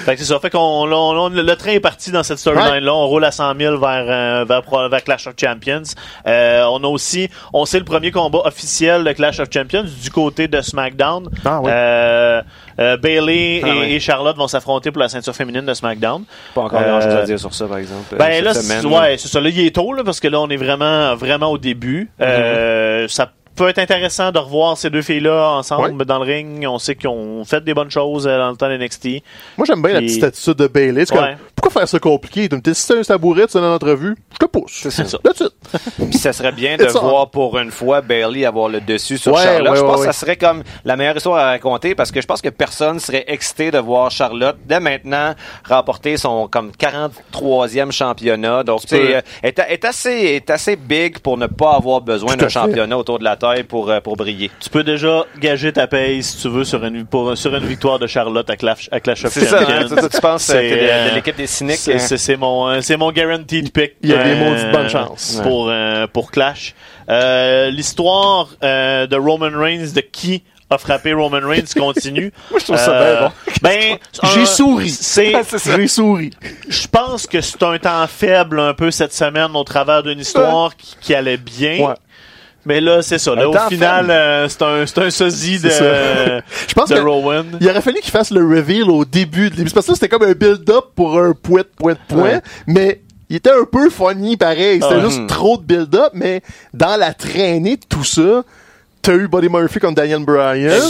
Speaker 1: Fait que c'est ça. Fait qu'on là, on- on- le train est parti dans cette storyline-là. On roule à 100 000 vers, euh, vers, Clash of Champions. Euh, on a aussi, on sait le premier combat officiel de Clash of Champions du côté de SmackDown.
Speaker 3: Ah oui.
Speaker 1: Euh, euh, Bailey
Speaker 2: Ah
Speaker 1: et,
Speaker 2: oui.
Speaker 1: et Charlotte vont s'affronter pour la ceinture féminine de SmackDown.
Speaker 2: Pas encore
Speaker 1: Euh,
Speaker 2: grand chose à dire sur ça, par exemple. euh,
Speaker 1: Ben
Speaker 2: cette
Speaker 1: là,
Speaker 2: semaine,
Speaker 1: ouais, c'est ça. Là, il est tôt, là, parce que là, on est vraiment, vraiment au début.
Speaker 2: Mhm.
Speaker 1: Euh, ça peut être intéressant de revoir ces deux filles-là ensemble dans le ring. On sait qu'ils ont fait des bonnes choses euh, dans le temps d'NXT.
Speaker 3: Moi, j'aime bien la petite attitude de Bailey.
Speaker 1: Ouais.
Speaker 3: Pourquoi faire ça compliqué? Tu me dis, si c'est un tabouret, tu es dans l'entrevue, je te pousse.
Speaker 2: C'est ça. (laughs) Puis ça serait bien de voir pour une fois Bailey avoir le dessus sur
Speaker 3: Ouais,
Speaker 2: Charlotte.
Speaker 3: ouais,
Speaker 2: je pense
Speaker 3: ouais.
Speaker 2: que ça serait comme la meilleure histoire à raconter parce que je pense que personne serait excité de voir Charlotte dès maintenant remporter son comme 43e championnat. Donc tu sais,
Speaker 3: peux-
Speaker 2: euh, est, est assez est assez big pour ne pas avoir besoin d'un championnat autour de la taille pour euh, pour briller.
Speaker 1: Tu peux déjà gager ta paye, si tu veux, sur une, pour, sur une victoire de Charlotte à Clash, à Clash of
Speaker 2: C'est ça, hein, c'est ça, tu penses euh,
Speaker 1: C'est, euh,
Speaker 2: de l'équipe des
Speaker 1: C'est, mon, euh, c'est mon guaranteed pick.
Speaker 3: Il y a des
Speaker 1: euh,
Speaker 3: maudites bonnes chances.
Speaker 1: Pour, euh, pour Clash. Euh, l'histoire euh, de Roman Reigns, de qui a frappé Roman Reigns (laughs) continue.
Speaker 3: Moi, je trouve ça bien bon.
Speaker 1: Ben, (laughs)
Speaker 3: J'ai souri.
Speaker 1: C'est, (laughs)
Speaker 3: J'ai souri.
Speaker 1: je pense que c'est un temps faible un peu cette semaine au travers d'une histoire qui, qui allait bien.
Speaker 3: Ouais.
Speaker 1: Mais là, c'est ça. Là, au final, euh, c'est un, c'est un sosie de.
Speaker 3: Je pense
Speaker 1: de
Speaker 3: que
Speaker 1: Rowan.
Speaker 3: il aurait fallu qu'il fasse le reveal au début de l'émission. Parce que ça, c'était comme un build-up pour un pouet, pouet, point.
Speaker 2: Ouais.
Speaker 3: Mais il était un peu funny pareil. C'était juste trop de build-up. Mais dans la traînée de tout ça, t'as eu Buddy Murphy comme Daniel Bryan.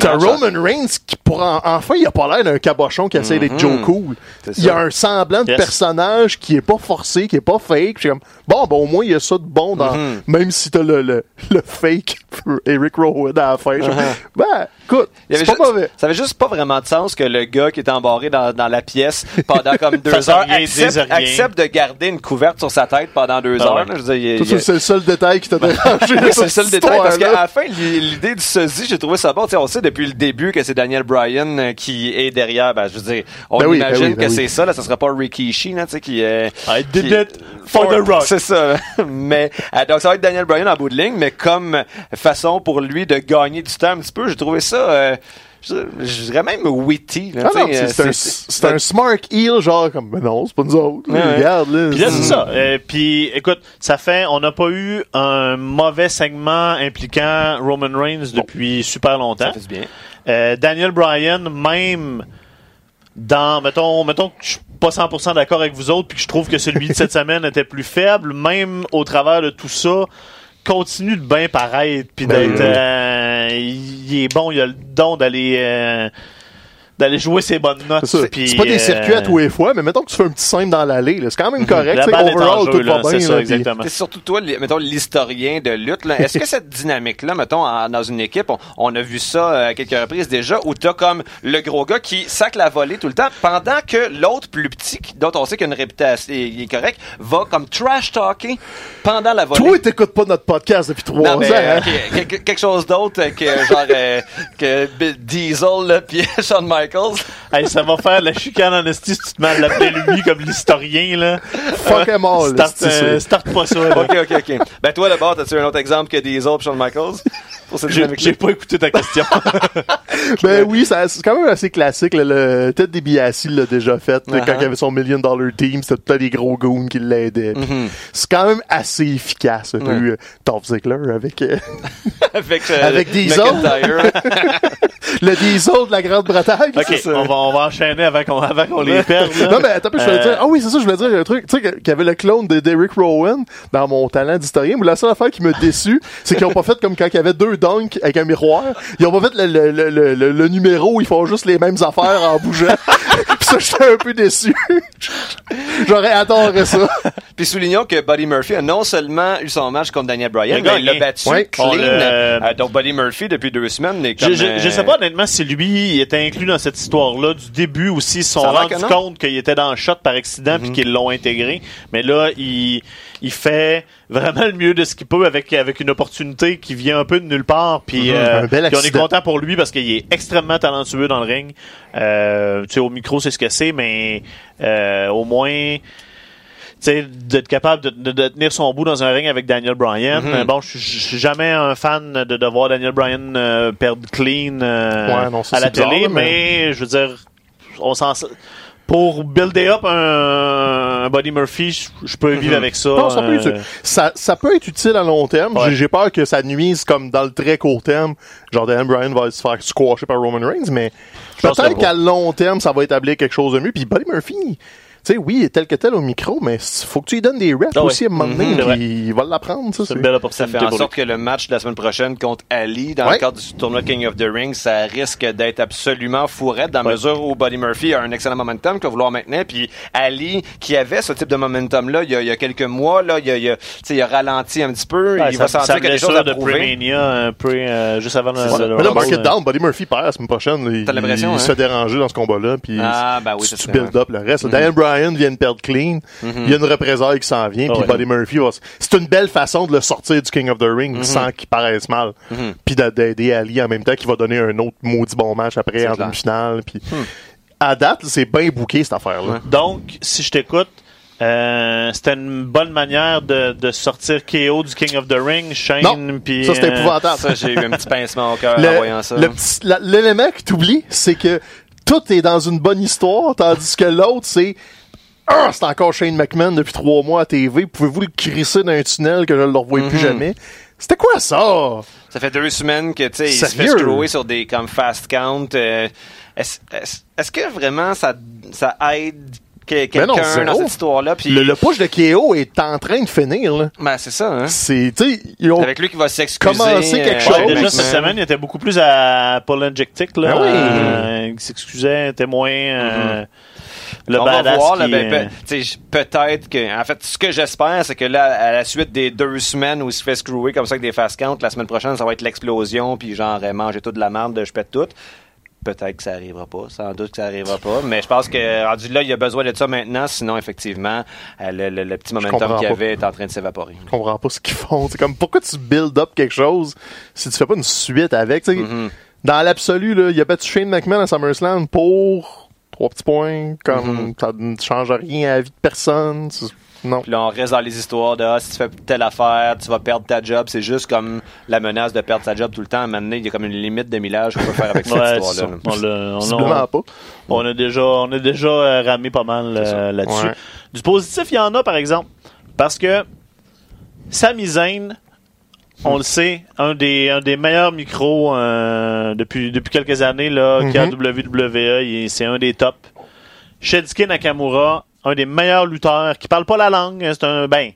Speaker 3: T'as. Roman Reigns qui, pour en- enfin, il a pas l'air d'un cabochon qui essaie d'être Joe Cool. Il y a un semblant de personnage qui est pas forcé, qui est pas fake. J'ai comme, bon, ben, au moins, il y a ça de bon dans,
Speaker 2: Mhm.
Speaker 3: même si t'as le, le, le fake pour Eric Rowan à la fin. Je-
Speaker 2: Uh-huh.
Speaker 3: Ben, écoute,
Speaker 2: Il y
Speaker 3: c'est
Speaker 2: avait
Speaker 3: pas
Speaker 2: juste-
Speaker 3: mauvais.
Speaker 2: Ça avait juste pas vraiment de sens que le gars qui est embarré dans, dans la pièce pendant comme (laughs) deux heures
Speaker 1: rien,
Speaker 2: accepte,
Speaker 1: dise rien.
Speaker 2: accepte de garder une couverte sur sa tête pendant deux
Speaker 1: Ah
Speaker 2: heures.
Speaker 1: ouais.
Speaker 3: c'est le seul détail qui t'a (laughs) dérangé.
Speaker 2: C'est le seul détail parce
Speaker 3: histoire-là.
Speaker 2: la fin, l'i- l'idée du sosie, j'ai trouvé ça bon. Tu sais, on sait depuis le début que c'est Daniel Bryan euh, qui est derrière. Ben, je veux dire, on
Speaker 3: Ben oui, ben
Speaker 2: imagine
Speaker 3: oui, ben
Speaker 2: que
Speaker 3: oui.
Speaker 2: c'est ça. Là, ça sera pas Rikishi, là, tu sais, qui est.
Speaker 1: I did
Speaker 2: qui-
Speaker 1: it for the rock.
Speaker 2: C'est ça. (laughs) mais euh, donc ça va être Daniel Bryan en bout de ligne, mais comme façon pour lui de gagner du temps un petit peu, j'ai trouvé ça. euh, je je dirais même witty. Là,
Speaker 3: Ah c'est
Speaker 2: euh,
Speaker 3: c'est un, c'est un smart heel, genre, comme, mais non, c'est pas nous autres.
Speaker 2: Ouais, ouais.
Speaker 3: Regarde, là.
Speaker 1: Puis là, c'est ça. Euh, puis, écoute, ça fait, on n'a pas eu un mauvais segment impliquant Roman Reigns depuis super longtemps.
Speaker 2: Ça fait bien.
Speaker 1: Euh, Daniel Bryan, même dans, mettons, mettons que je suis pas 100% d'accord avec vous autres, puis que je trouve que celui de cette (laughs) semaine était plus faible, même au travers de tout ça, continue de bien paraître, puis
Speaker 3: Ben
Speaker 1: d'être, euh, il est bon, il a le don d'aller, euh, d'aller jouer ses bonnes notes.
Speaker 3: C'est pas des
Speaker 1: euh,
Speaker 3: circuits à tous les fois, mais mettons que tu fais un petit simple dans l'allée, c'est quand même correct.
Speaker 1: La balle est
Speaker 3: overall,
Speaker 1: jeu,
Speaker 3: tout
Speaker 1: là,
Speaker 3: va bien.
Speaker 1: c'est ça,
Speaker 3: là,
Speaker 1: exactement.
Speaker 2: C'est surtout toi, mettons, l'historien de lutte. là. Est-ce que cette dynamique-là, mettons, en- dans une équipe, on, on a vu ça euh, à quelques reprises déjà, où t'as comme le gros gars qui sac la volée tout le temps, pendant que l'autre plus petit, dont on sait qu'il a une réputation il est correct, va comme trash-talker pendant la volée?
Speaker 3: Toi, t'écoutes pas notre podcast depuis trois
Speaker 2: non,
Speaker 3: ans.
Speaker 2: mais,
Speaker 3: hein?
Speaker 2: quelque, chose d'autre que genre euh, que Bill Diesel là, puis (laughs) Shawn Michaels. (laughs)
Speaker 1: Hey, ça va faire la chicane en esti si tu te mets à l'appeler lui comme l'historien, là.
Speaker 3: Fuck em all,
Speaker 1: Start, euh, start pas ça, là.
Speaker 2: ok, ok, ok. Ben toi d'abord, t'as-tu un autre exemple que Diesel et Shawn Michaels pour cette
Speaker 1: J'ai pas écouté ta question. (laughs)
Speaker 3: Ben oui, c'est quand même assez classique. là, le Ted DiBiase l'a déjà fait. Quand
Speaker 2: Uh-huh.
Speaker 3: il avait son Million Dollar Team, c'était tout des gros goons qui l'aidaient.
Speaker 2: Mhm.
Speaker 3: C'est quand même assez efficace. T'as
Speaker 2: Ouais.
Speaker 3: eu euh, Dolph Ziggler avec euh, (laughs)
Speaker 2: avec, euh,
Speaker 3: Avec Diesel.
Speaker 2: McIntyre.
Speaker 3: le Diesel de la Grande-Bretagne.
Speaker 1: Ok,
Speaker 3: ça.
Speaker 1: on va, on va enchaîner avant qu'on avant qu'on les (laughs) perde, là.
Speaker 3: Non, mais attends, je voulais
Speaker 1: Euh,
Speaker 3: dire. Ah oui, c'est ça, je voulais dire un truc. Tu sais, qu'il y avait le clone de Derrick Rowan dans mon talent d'historien. Mais la seule affaire qui m'a déçu, (laughs) c'est qu'ils ont pas fait comme quand il y avait deux dunks avec un miroir. Ils ont pas fait le, le, le, le, le- le numéro où ils font juste les mêmes affaires en bougeant. (laughs) Puis ça, j'étais un peu déçu. J'aurais adoré ça.
Speaker 2: Puis soulignons que Buddy Murphy a non seulement eu son match contre Daniel Bryan,
Speaker 1: Il a
Speaker 2: mais il l'a battu
Speaker 3: Ouais.
Speaker 2: clean. Euh, donc Buddy Murphy depuis deux semaines est comme,
Speaker 1: Je, je, je
Speaker 2: euh,
Speaker 1: sais pas honnêtement si lui il était inclus dans cette histoire-là du début ou s'ils se sont rendus
Speaker 2: que
Speaker 1: compte qu'il était dans le shot par accident
Speaker 3: Mhm.
Speaker 1: puis qu'ils l'ont intégré. Mais là, il, il fait vraiment le mieux de ce qu'il peut avec, avec une opportunité qui vient un peu de nulle part. Puis,
Speaker 3: Mhm.
Speaker 1: euh, puis on est content pour lui parce qu'il est extrêmement talentueux dans le ring. Euh, tu sais, au micro, c'est ce que c'est, mais euh, au moins d'être capable de, de- de tenir son bout dans un ring avec Daniel Bryan.
Speaker 2: Mhm.
Speaker 1: Euh, Bon, je suis- jamais un fan de, de voir Daniel Bryan euh, perdre clean euh,
Speaker 3: Ouais, non, ça,
Speaker 1: à la
Speaker 3: bizarre,
Speaker 1: télé, mais...
Speaker 3: mais-
Speaker 1: je veux dire, on s'en pour builder up un, un Buddy Murphy, je, peux vivre avec ça.
Speaker 3: Non, ça, peut être, utile. ça, ça peut être utile à long terme.
Speaker 1: Ouais.
Speaker 3: J'ai- peur que ça nuise comme dans le très court terme. Genre, Daniel Bryan va se faire squasher par Roman Reigns, mais peut-être qu'à long terme, ça va établir quelque chose de mieux. Puis Buddy Murphy, tu sais, oui, il est tel que tel au micro, mais il faut que tu lui donnes des reps
Speaker 1: Ah ouais.
Speaker 3: aussi à un moment donné,
Speaker 1: Mhm.
Speaker 3: Puis il va l'apprendre, ça.
Speaker 1: c'est belle
Speaker 2: Ça
Speaker 1: opportunité
Speaker 2: fait en sorte que le match de la semaine prochaine contre Ali, dans
Speaker 3: Ouais.
Speaker 2: le cadre du tournoi King of the Ring, ça risque d'être absolument fourrette dans la
Speaker 1: Ouais.
Speaker 2: mesure où Buddy Murphy a un excellent momentum qu'il va vouloir maintenir. Puis Ali, qui avait ce type de momentum-là il, y a- il y a quelques mois, là, il, a, il, a, tu sais, il a ralenti un petit peu.
Speaker 1: Ouais,
Speaker 2: il
Speaker 1: sa-
Speaker 2: va sentir
Speaker 1: blessure
Speaker 2: à
Speaker 1: de
Speaker 2: prouver.
Speaker 1: Pre-Mania, un peu, euh, juste avant le,
Speaker 2: ça.
Speaker 1: le-
Speaker 3: Mais là,
Speaker 1: le
Speaker 3: mark
Speaker 1: Rumble,
Speaker 3: it down. Buddy Murphy perd la semaine prochaine. là. Il,
Speaker 2: T'as l'impression,
Speaker 3: il
Speaker 2: hein?
Speaker 3: se fait déranger dans ce combat-là. Puis
Speaker 2: Ah, ben oui,
Speaker 3: tu,
Speaker 2: ça
Speaker 3: tu
Speaker 2: serait-
Speaker 3: build up le reste. Daniel Perdre clean. Il y a une représaille qui s'en vient.
Speaker 1: Ah
Speaker 3: puis
Speaker 1: ouais.
Speaker 3: Buddy Murphy va. C'est une belle façon de le sortir du King of the Ring sans qu'il paraisse mal. Puis d'a- d'aider Ali en même temps qui va donner un autre maudit bon match après en demi-finale. Puis à date, c'est bien bouqué cette affaire-là.
Speaker 1: Donc, si je t'écoute, euh, c'était une bonne manière de, de sortir KO du King of the Ring, Shane, puis...
Speaker 3: ça c'était
Speaker 1: euh,
Speaker 3: épouvantable.
Speaker 2: Ça, j'ai eu un petit pincement au cœur en voyant ça.
Speaker 3: L'élément que tu oublies, c'est que tout est dans une bonne histoire, tandis que l'autre, c'est Ah, c'est encore Shane McMahon depuis trois mois à TV. Pouvez-vous le crisser dans un tunnel que je ne le revois plus
Speaker 2: Mhm.
Speaker 3: jamais? C'était quoi ça?
Speaker 2: Ça fait deux semaines que, tu sais, il se fait screwer sur des comme fast count. euh, est-ce, que vraiment ça, ça aide quelqu'un dans cette histoire-là? Puis,
Speaker 3: Le, le push de KO est en train de finir, là.
Speaker 2: ben, c'est ça, hein?
Speaker 3: C'est, ils ont-
Speaker 2: Avec lui qui va s'excuser.
Speaker 3: Commencer quelque
Speaker 2: euh,
Speaker 3: chose.
Speaker 1: Ouais, déjà, cette semaine, il était beaucoup plus à Paul Injectic, là.
Speaker 3: Ah oui.
Speaker 1: Euh, il s'excusait, était moins... euh, Le
Speaker 2: on va voir, là, ben, peut-être que, en fait, ce que j'espère, c'est que là, à la suite des deux semaines où il se fait screwer comme ça avec des fast counts, la semaine prochaine, ça va être l'explosion, puis genre, manger toute de la merde, je pète tout. Peut-être que ça arrivera pas, sans doute que ça arrivera pas, mais je pense que rendu là, il y a besoin de ça maintenant, sinon effectivement, euh, le, le- le petit momentum qu'il y avait est en train de s'évaporer.
Speaker 3: je comprends pas ce qu'ils font. C'est comme, pourquoi tu build up quelque chose si tu fais pas une suite avec?
Speaker 2: Mhm.
Speaker 3: Dans l'absolu, là, il a battu Shane McMahon à SummerSlam pour trois petits points, comme
Speaker 2: Mhm.
Speaker 3: ça ne change rien à la vie de personne. C'est- Non.
Speaker 2: Puis là, on reste dans les histoires de ah, si tu fais telle affaire, tu vas perdre ta job. C'est juste comme la menace de perdre sa job tout le temps. À un moment donné, il y a comme une limite de millage qu'on peut faire avec (laughs) cette
Speaker 1: ouais,
Speaker 2: histoire-là.
Speaker 1: On l'a- on- on-
Speaker 3: pas.
Speaker 1: On a déjà, on a déjà euh, ramé pas mal euh, là-dessus.
Speaker 3: Ouais.
Speaker 1: Du positif, il y en a, par exemple. Parce que Sami Zayn, on le sait, un des, un des meilleurs micros euh, depuis, depuis quelques années là, a à
Speaker 3: Mhm.
Speaker 1: WWE. C'est un des tops. Shinsuke Nakamura, un des meilleurs lutteurs qui parle pas la langue. hein, C'est un, ben,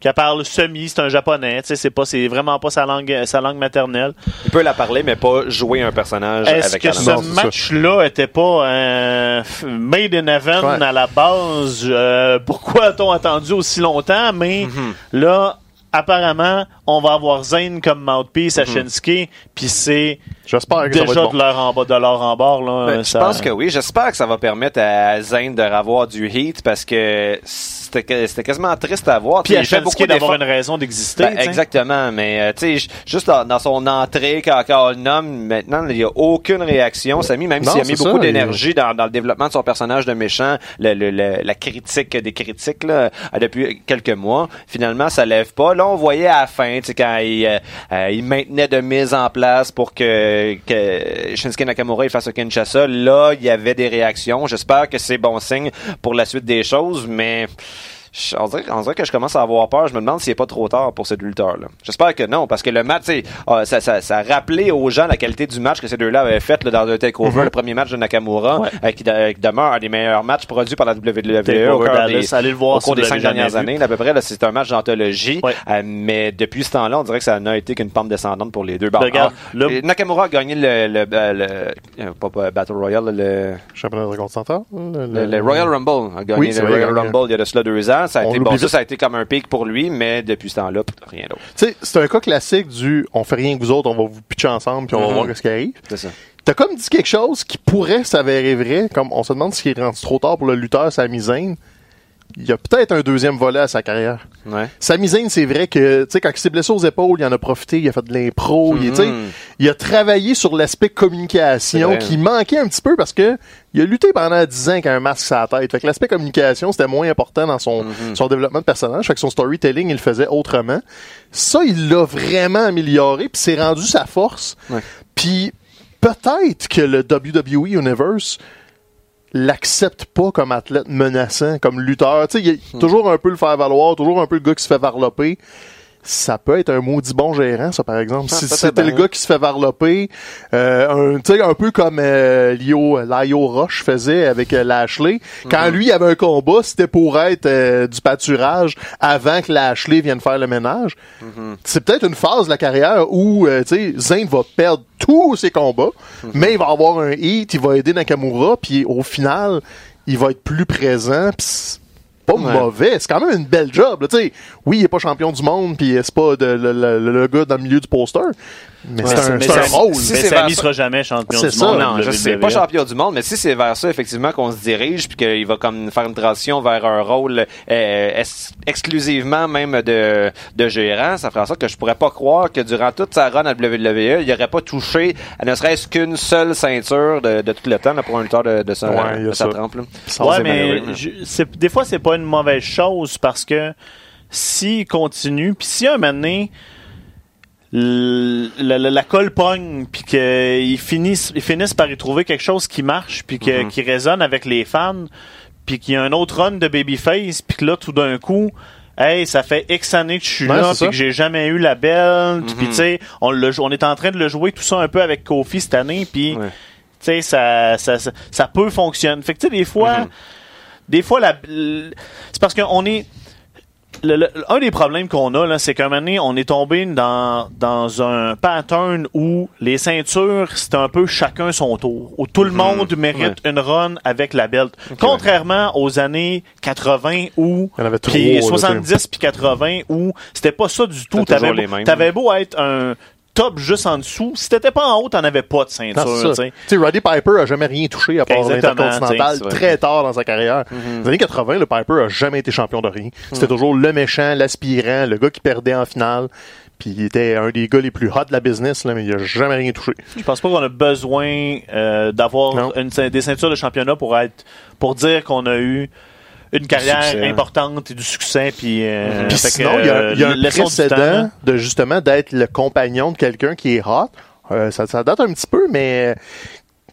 Speaker 1: qui parle semi, c'est un japonais. Tu sais, c'est pas, c'est vraiment pas sa langue, sa langue maternelle.
Speaker 2: Il peut la parler, mais pas jouer un personnage
Speaker 1: Est-ce
Speaker 2: avec
Speaker 1: que
Speaker 2: la
Speaker 1: ce
Speaker 2: langue.
Speaker 1: Match-là était pas euh, made in heaven
Speaker 3: Ouais.
Speaker 1: à la base? Euh, pourquoi a-t-on attendu aussi longtemps? Mais
Speaker 2: Mhm.
Speaker 1: là, apparemment, on va avoir Zayn comme mouthpiece à Shinsuke, puis c'est
Speaker 3: J'espère que ça va
Speaker 1: déjà
Speaker 3: être
Speaker 1: de
Speaker 3: bon.
Speaker 1: leur en bas, de leur en bord. Là,
Speaker 2: Ben, je pense que oui. J'espère que ça va permettre à Zayn de revoir du heat parce que c'était quasiment triste à voir.
Speaker 1: Puis à Shinsuke
Speaker 2: beaucoup
Speaker 1: d'avoir une raison d'exister.
Speaker 2: Ben, exactement, mais euh, tu sais, juste dans, dans son entrée, quand, quand on le nomme, maintenant, il n'y a aucune réaction. Samy, même
Speaker 3: Non,
Speaker 2: s'il a mis beaucoup d'énergie dans, dans le développement de son personnage de méchant, le, le- le- la critique des critiques là, depuis quelques mois, finalement, ça lève pas. Là, on voyait à la fin, tu sais, quand il, euh, euh, il maintenait de mise en place pour que, que Shinsuke Nakamura fasse un Kinshasa, là, il y avait des réactions. J'espère que c'est bon signe pour la suite des choses, mais... Je- On dirait, on dirait que je commence à avoir peur. Je me demande s'il n'est pas trop tard pour ces deux lutteurs-là. J'espère que non, parce que le match, ah, ça, ça, ça a rappelé aux gens la qualité du match que ces deux-là avaient fait là, dans un takeover, le premier match de Nakamura,
Speaker 1: Ouais.
Speaker 2: euh, qui, de- qui demeure un des meilleurs matchs produits par la WWE au des,
Speaker 1: allez le voir
Speaker 2: au cours
Speaker 1: si
Speaker 2: des cinq dernières
Speaker 1: vu.
Speaker 2: années. à peu près, c'est un match d'anthologie.
Speaker 1: Ouais.
Speaker 2: Euh, mais depuis ce temps-là, on dirait que ça n'a été qu'une pente descendante pour les deux. Bon,
Speaker 1: Regarde,
Speaker 2: ah, Nakamura a gagné le, le, euh, le- euh, pas, pas Battle Royale, le,
Speaker 3: Championnat de continental. Le,
Speaker 2: le, le Royal Rumble a gagné
Speaker 3: Oui,
Speaker 2: le
Speaker 3: vrai,
Speaker 2: Royal. Rumble il y a de cela deux ans. Ça a été bon, ça, a été comme un pic pour lui, mais depuis ce temps-là, rien d'autre.
Speaker 3: Tu sais, c'est un cas classique du on fait rien que vous autres, on va vous pitcher ensemble puis on va
Speaker 2: Mhm.
Speaker 3: voir ce qui arrive.
Speaker 2: C'est ça.
Speaker 3: T'as comme dit quelque chose qui pourrait s'avérer vrai, comme on se demande s'il est rendu trop tard pour le lutteur Sami Zayn. Il y a peut-être un deuxième volet à sa carrière.
Speaker 2: Ouais.
Speaker 3: Sami Zayn, c'est vrai que, tu sais, quand il s'est blessé aux épaules, il en a profité, il a fait de l'impro, il,
Speaker 2: Mhm.
Speaker 3: il a travaillé sur l'aspect communication qui manquait un petit peu parce que il a lutté pendant 10 ans avec un masque sur la tête. Fait que l'aspect communication, c'était moins important dans son,
Speaker 2: Mhm.
Speaker 3: son développement de personnage. Fait que son storytelling, il le faisait autrement. Ça, il l'a vraiment amélioré puis c'est rendu sa force. Puis peut-être que le WWE Universe l'accepte pas comme athlète menaçant, comme lutteur. Tu sais, il y a toujours un peu le faire valoir, toujours un peu le gars qui se fait varloper. Ça peut être un maudit bon gérant, ça, par exemple.
Speaker 2: Ah,
Speaker 3: si c'était le
Speaker 2: bien.
Speaker 3: gars qui se fait varloper, euh, un, tu sais, un peu comme euh, Lio, Lio Roche faisait avec euh, Lashley. Quand lui avait un combat, c'était pour être euh, du pâturage avant que Lashley vienne faire le ménage. C'est peut-être une phase de la carrière où, euh, tu sais, Zayn va perdre tous ses combats, mais il va avoir un hit, il va aider Nakamura, puis au final, il va être plus présent, pas
Speaker 2: Ouais.
Speaker 3: mauvais. C'est quand même une belle job, là. Oui, il est pas champion du monde, puis c'est pas de- le, le- le gars dans le milieu du poster, mais
Speaker 2: Ouais,
Speaker 3: c'est un,
Speaker 2: mais
Speaker 3: un rôle.
Speaker 2: si
Speaker 1: Mais
Speaker 2: vers-
Speaker 1: sera jamais champion du
Speaker 3: ça.
Speaker 1: monde.
Speaker 2: Non, je sais, pas champion du monde, mais si c'est vers ça, effectivement, qu'on se dirige, puis qu'il va comme faire une transition vers un rôle euh, exclusivement même de, de gérant, ça ferait en sorte que je pourrais pas croire que durant toute sa run à WWE, il aurait pas touché à ne serait-ce qu'une seule ceinture de, de tout le temps là, pour un lutteur de, de sa,
Speaker 3: Ouais,
Speaker 2: de sa trempe. là.
Speaker 1: Ouais, mais je- des fois, c'est pas une mauvaise chose parce que s'il continue, puis si un moment donné, la, la- la colle pogne, puis qu'ils finissent, ils finissent par y trouver quelque chose qui marche, puis que-
Speaker 2: Mhm.
Speaker 1: qui résonne avec les fans, puis qu'il y a un autre run de Babyface, puis que là, tout d'un coup, Hey, ça fait X années que je suis là, puis que j'ai jamais eu la belle. Puis
Speaker 2: Mhm.
Speaker 1: tu sais, on, le on est en train de le jouer tout ça un peu avec Kofi cette année, puis
Speaker 2: Ouais.
Speaker 1: tu sais, ça, ça, ça, ça peut fonctionner. Fait que tu sais, des fois,
Speaker 2: Mhm.
Speaker 1: des fois, la, c'est parce qu'on est. le- le- un des problèmes qu'on a, là, c'est qu'à un moment donné, on est tombé dans, dans un pattern où les ceintures, c'est un peu chacun son tour. Où tout le monde mérite une run avec la belt. Contrairement aux années 80 où.
Speaker 3: Il y en avait
Speaker 1: puis
Speaker 3: trois, là,
Speaker 1: 70 puis 80 où c'était pas ça du tout. Beau, t'avais beau être un top juste en dessous. Si t'étais pas en haut, t'en avais pas de ceinture. Tu sais.
Speaker 3: Roddy Piper a jamais rien touché à part l'intercontinental très tard dans sa carrière. Dans les années 80, le Piper a jamais été champion de rien. C'était toujours le méchant, l'aspirant, le gars qui perdait en finale. Puis il était un des gars les plus hot de la business, là, mais il a jamais rien touché.
Speaker 1: Je pense pas qu'on a besoin euh, d'avoir des ceintures de championnat pour être pour dire qu'on a eu une carrière
Speaker 2: succès.
Speaker 1: importante et du succès puis euh,
Speaker 3: Puis
Speaker 1: fait que,
Speaker 3: sinon, il y a, il y a
Speaker 1: euh,
Speaker 3: un
Speaker 1: temps,
Speaker 3: précédent de justement d'être le compagnon de quelqu'un qui est hot. Euh, ça, ça date un petit peu, mais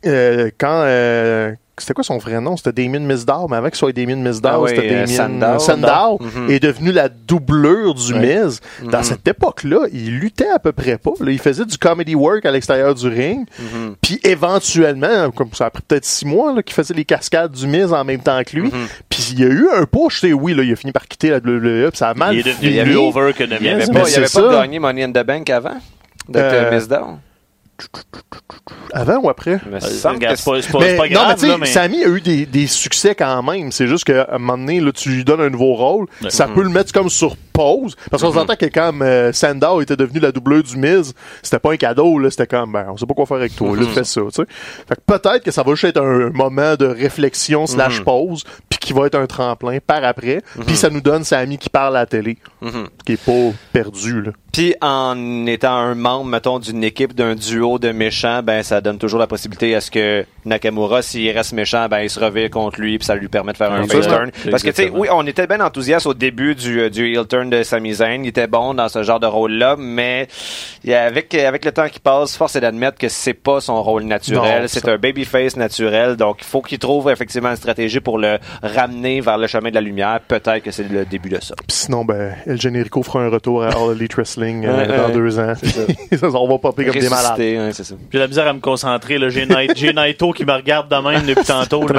Speaker 3: euh, quand euh, c'était quoi son vrai nom? C'était Damien Mizdow, mais avant qu'il soit Damien Mizdow,
Speaker 2: Ah oui,
Speaker 3: c'était
Speaker 2: euh,
Speaker 3: Damien
Speaker 2: Sandow.
Speaker 3: Sandow,
Speaker 2: Mhm.
Speaker 3: est devenu la doublure du. Miz. Dans cette époque-là, il luttait à peu près pas. là. Il faisait du comedy work à l'extérieur du ring.
Speaker 2: Mhm.
Speaker 3: Puis éventuellement, comme ça a pris peut-être six mois, là, qu'il faisait les cascades du Miz en même temps que lui.
Speaker 2: Mhm.
Speaker 3: Puis il y a eu un push, tu sais, oui, là, il a fini par quitter la WWE, puis ça a mal
Speaker 1: il est devenu over que de
Speaker 2: Il avait pas, il avait
Speaker 3: ça.
Speaker 2: pas gagné Money in the Bank avant? D'être
Speaker 3: Euh,
Speaker 2: Miss Down?
Speaker 3: Avant ou après?
Speaker 2: Me
Speaker 1: Euh, c'est pas, pas-
Speaker 3: Mais, non, mais tu sais,
Speaker 1: mais
Speaker 3: Samy a eu des, des succès quand même. C'est juste qu'à un moment donné, là, tu lui donnes un nouveau rôle. Ça peut le mettre comme sur pause. Parce qu'on s'entend que quand euh, Sandow était devenu la doubleur du Miz, c'était pas un cadeau, là. C'était comme, ben, on sait pas quoi faire avec toi, là, tu fais ça, tu sais. Fait que peut-être que ça va juste être un moment de réflexion slash pause, puis qui va être un tremplin par après. Puis ça nous donne Samy qui parle à la télé. Qui est pas perdu, là.
Speaker 2: Puis en étant un membre, mettons, d'une équipe, d'un duo de méchants, ben ça donne toujours la possibilité à ce que Nakamura, s'il reste méchant, ben il se revire contre lui, puis ça lui permet de faire un face turn. Parce que tu sais, oui, on était bien enthousiaste au début du, euh, du heel turn de Sami Zayn. Il était bon dans ce genre de rôle-là, mais avec avec le temps qui passe, force est d'admettre que c'est pas son rôle naturel. C'est un babyface naturel, donc il faut qu'il trouve effectivement une stratégie pour le ramener vers le chemin de la lumière. Peut-être que c'est le début de ça.
Speaker 3: Puis sinon, ben, El Generico fera un retour à All Elite Wrestling euh, dans deux ans. (laughs) Ça, on va popper comme des malades.
Speaker 2: Hein,
Speaker 1: j'ai la misère à me concentrer. J'ai Nai- j'ai Naito qui me regarde de même depuis tantôt. (laughs)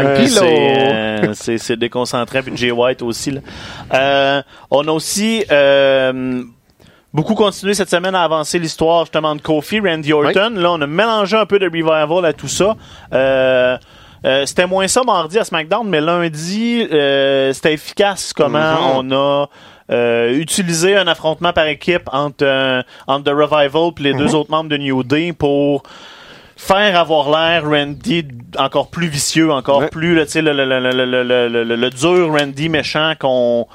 Speaker 1: C'est, euh, déconcentrant. Puis Jay White aussi. Là. Euh, on a aussi euh, beaucoup continué cette semaine à avancer l'histoire justement de Kofi, Randy Orton. Là, on a mélangé un peu de revival à tout ça. Euh, euh, c'était moins ça mardi à SmackDown, mais lundi, euh, c'était efficace comment on a utilisé un affrontement par équipe entre, entre The Revival et les deux autres membres de New Day pour faire avoir l'air Randy encore plus vicieux, encore plus là, tu sais, le, le, le, le, le, le, le- le dur Randy méchant qu'on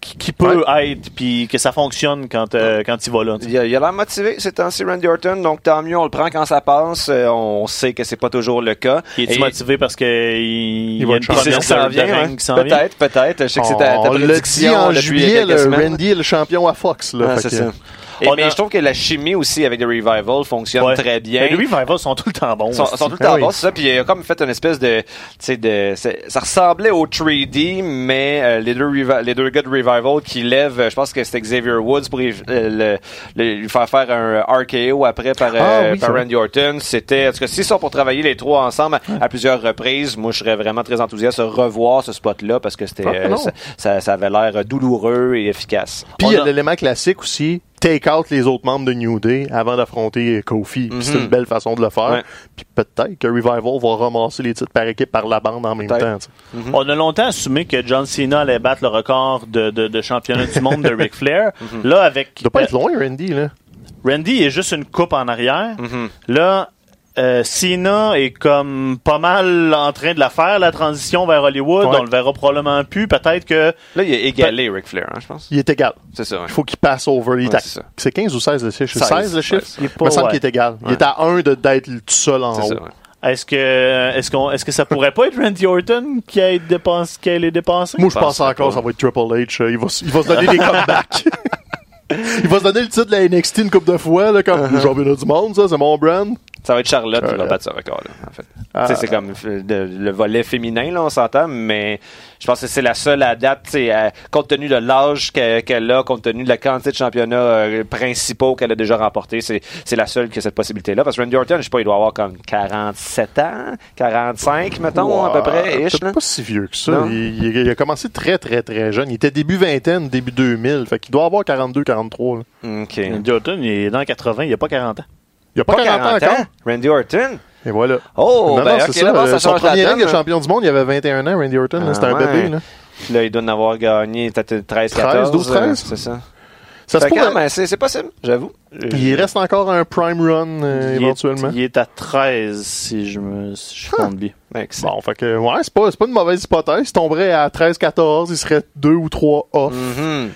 Speaker 1: qui, qui peut être puis que ça fonctionne quand euh, quand il va là.
Speaker 2: Il a, il a l'air motivé ces temps-ci, Randy Orton, donc tant mieux, on le prend quand ça passe. Euh, on sait que c'est pas toujours le cas.
Speaker 1: Il est
Speaker 2: Et-
Speaker 1: motivé parce que il, il y a
Speaker 3: va
Speaker 1: une promesse
Speaker 2: s'en vient,
Speaker 1: règne
Speaker 2: hein. Peut-être, peut-être. Je sais que c'est ta, ta
Speaker 3: On l'a dit
Speaker 2: prédiction
Speaker 3: en juillet, le. Randy est le champion à Fox. Là,
Speaker 2: Ah,
Speaker 3: Fait
Speaker 2: c'est ça. Et- mais
Speaker 1: a-
Speaker 2: je trouve que la chimie aussi avec The Revival fonctionne
Speaker 1: Ouais.
Speaker 2: très bien.
Speaker 1: Mais les Revivals sont tout le temps bons.
Speaker 2: Ils sont, sont tout le
Speaker 3: Ah
Speaker 2: temps
Speaker 3: oui.
Speaker 2: bons, c'est ça. Puis il a comme fait une espèce de, tu sais, de, ça ressemblait au 3D, mais euh, les deux les deux gars de Revival qui lèvent, euh, je pense que c'était Xavier Woods pour euh, lui faire faire un RKO après par, euh,
Speaker 3: Ah oui,
Speaker 2: par
Speaker 3: c'est vrai.
Speaker 2: Randy Orton. C'était, en tout cas, s'ils sont pour travailler les trois ensemble à plusieurs reprises, moi je serais vraiment très enthousiaste de revoir ce spot-là parce que c'était,
Speaker 3: Ah,
Speaker 2: euh, ça, ça, ça avait l'air douloureux et efficace.
Speaker 3: Puis il y a
Speaker 1: a-
Speaker 3: l'élément classique aussi, take out les autres membres de New Day avant d'affronter Kofi. C'est
Speaker 2: Mhm.
Speaker 3: une belle façon de le faire.
Speaker 2: Ouais.
Speaker 3: Puis peut-être que Revival va ramasser les titres par équipe par la bande en même temps. sais.
Speaker 1: On a longtemps assumé que John Cena allait battre le record de, de, de championnat du monde de Ric (laughs) Flair. Là, avec
Speaker 3: Il doit pas
Speaker 1: euh,
Speaker 3: être loin, Randy. Là.
Speaker 1: Randy est juste une coupe en arrière.
Speaker 2: Mhm.
Speaker 1: Là, euh, Cena est comme pas mal en train de la faire, la transition vers Hollywood.
Speaker 3: Ouais.
Speaker 1: On le verra probablement plus. Peut-être que
Speaker 2: Là, il a égalé Ric Flair, hein, je pense.
Speaker 3: Il est égal.
Speaker 2: C'est ça. ouais.
Speaker 3: Il faut qu'il passe over. Est
Speaker 2: Ouais, c'est ça.
Speaker 3: c'est 15 ou 16 le chiffre? C'est
Speaker 2: 16,
Speaker 3: 16 le chiffre?
Speaker 2: 16.
Speaker 1: il est
Speaker 3: me semble qu'il est égal. Il est à 1 de d'être tout seul en
Speaker 2: C'est
Speaker 3: haut.
Speaker 1: est-ce que est-ce qu'on est-ce que ça pourrait pas être Randy Orton qui a été dépensé, qui a les dépensé?
Speaker 3: Moi, je pense encore ça va être Triple H. Il va, il va se donner des comebacks. (laughs) il va se donner le titre de la NXT une couple de fois, là, comme le championnat du monde, ça, c'est mon brand.
Speaker 2: Ça va être Charlotte qui va
Speaker 3: Charlotte.
Speaker 2: battre ce record-là, en fait.
Speaker 3: Ah.
Speaker 2: C'est comme de- le volet féminin, là, on s'entend, mais je pense que c'est la seule à date, compte tenu de l'âge que- qu'elle a, compte tenu de la quantité de championnats euh, principaux qu'elle a déjà remportés, c'est c'est la seule qui a cette possibilité-là. Parce que Randy Orton, je sais pas, il doit avoir comme 47 ans, 45, mettons, à peu près, ish,
Speaker 3: C'est
Speaker 2: là.
Speaker 3: pas si vieux que ça. Il, il- il a commencé très, très, très jeune. Il était début vingtaine, début 2000. Fait qu'il doit avoir 42, 43. là.
Speaker 2: OK.
Speaker 1: Randy Orton, il est dans 80, il a pas 40 ans.
Speaker 3: Il a pas,
Speaker 2: Pas
Speaker 3: 40,
Speaker 2: 40
Speaker 3: ans encore.
Speaker 2: Randy Orton.
Speaker 3: Et voilà.
Speaker 2: Oh,
Speaker 3: non,
Speaker 2: ben,
Speaker 3: non,
Speaker 2: ok,
Speaker 3: c'est ça.
Speaker 2: là,
Speaker 3: euh,
Speaker 2: ça
Speaker 3: son
Speaker 2: change la
Speaker 3: premier
Speaker 2: donne,
Speaker 3: règne de champion du monde, il avait 21 ans, Randy Orton.
Speaker 2: Ah,
Speaker 3: C'était un
Speaker 2: ouais.
Speaker 3: bébé. Là.
Speaker 2: Là, il doit en avoir gagné peut-être 13, 14.
Speaker 3: 12, 13.
Speaker 2: euh, C'est ça.
Speaker 3: Ça se pourrait.
Speaker 2: mais c'est c'est possible, j'avoue.
Speaker 3: Il reste encore un prime run euh,
Speaker 1: Il est-
Speaker 3: éventuellement.
Speaker 1: Il est à 13, si je me si je compte bien.
Speaker 2: Excellent.
Speaker 3: Bon, fait que, ouais, c'est pas, c'est pas une mauvaise hypothèse. Il tomberait à 13-14, il serait 2 ou 3 off.
Speaker 2: Mhm.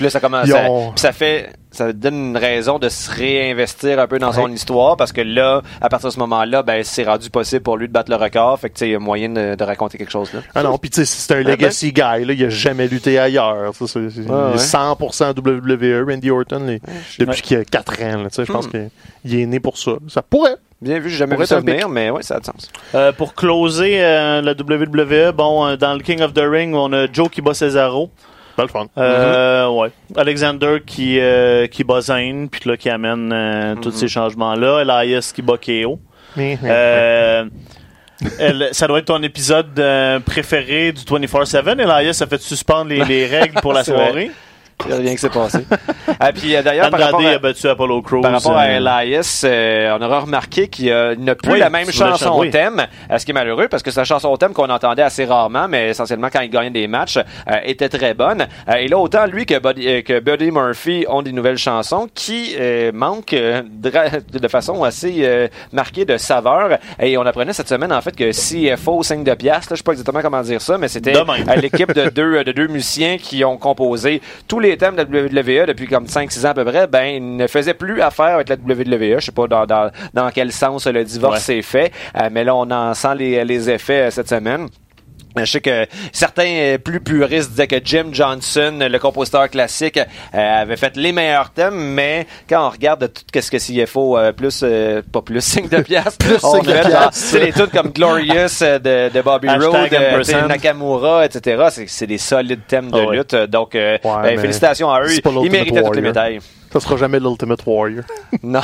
Speaker 2: Puis là, ça commence. Ça-
Speaker 3: ont-
Speaker 2: puis ça fait, ça donne une raison de se réinvestir un peu dans son histoire parce que là, à partir de ce moment-là, ben c'est rendu possible pour lui de battre le record. Fait que tu sais, il y a moyen de, de raconter quelque chose là.
Speaker 3: Ah non, pis tu sais, c'est un
Speaker 2: ben-
Speaker 3: legacy guy, là. Il a jamais lutté ailleurs. Ça, c'est- c'est- il
Speaker 2: ouais.
Speaker 3: est 100% WWE, Randy Orton, les- depuis
Speaker 1: Ouais.
Speaker 3: qu'il a 4 ans, là. Tu sais, je pense
Speaker 2: Hmm.
Speaker 3: qu'il est né pour ça. Ça pourrait.
Speaker 2: Bien vu, j'ai jamais vu ça venir, mais ouais, ça a du sens.
Speaker 1: Euh, pour closer euh, la WWE, bon, euh, dans le King of the Ring, on a Joe qui bat Cesaro.
Speaker 3: Pas le fun.
Speaker 1: Euh, ouais. Alexander qui, euh, qui bat Zayn, puis là, qui amène euh, tous ces changements-là. Elias qui bat KO. Euh, elle- ça doit être ton épisode euh, préféré du 24-7. Elias a fait suspendre les, les règles pour la (laughs)
Speaker 2: vrai. Il y a rien qui s'est passé. (laughs) ah, puis euh, d'ailleurs, par rapport à,
Speaker 1: a battu Apollo Crews.
Speaker 2: Par rapport à
Speaker 1: euh,
Speaker 2: Elias, euh, on aura remarqué qu'il il n'a plus
Speaker 1: Oui,
Speaker 2: la même chanson
Speaker 1: chan-
Speaker 2: au thème, ce qui est malheureux parce que sa chanson au thème qu'on entendait assez rarement, mais essentiellement quand il gagnait des matchs, euh, était très bonne. Euh, et là, autant lui que Buddy, que Buddy Murphy ont des nouvelles chansons qui manquent de façon assez marquée de saveur. Et on apprenait cette semaine en fait que CFO 5 de piastres, je sais pas exactement comment dire ça, mais c'était l'équipe de deux, de deux musiciens qui ont composé tous les thèmes de la WWE depuis comme 5-6 ans à peu près, ben, ils ne faisaient plus affaire avec la WWE. Je sais pas dans, dans, dans quel sens le divorce
Speaker 1: Ouais.
Speaker 2: s'est fait, euh, mais là, on en sent les, les effets euh, cette semaine. Euh, Je sais que certains euh, plus puristes disaient que Jim Johnson, le compositeur classique, euh, avait fait les meilleurs thèmes, mais quand on regarde tout ce que CFO, euh, plus, euh, pas plus (laughs) 5 de piastres,
Speaker 3: Plus
Speaker 2: on
Speaker 3: 5 de
Speaker 2: fait,
Speaker 3: piastres.
Speaker 2: c'est des trucs comme Glorious de, de Bobby Roode, Nakamura, etc. C'est, des solides thèmes de
Speaker 1: Ah ouais.
Speaker 2: lutte. Donc, euh,
Speaker 3: Ouais,
Speaker 2: ben, félicitations à eux. Ils méritaient toutes les médailles.
Speaker 3: Ça sera jamais l'Ultimate Warrior. (laughs)
Speaker 2: Non.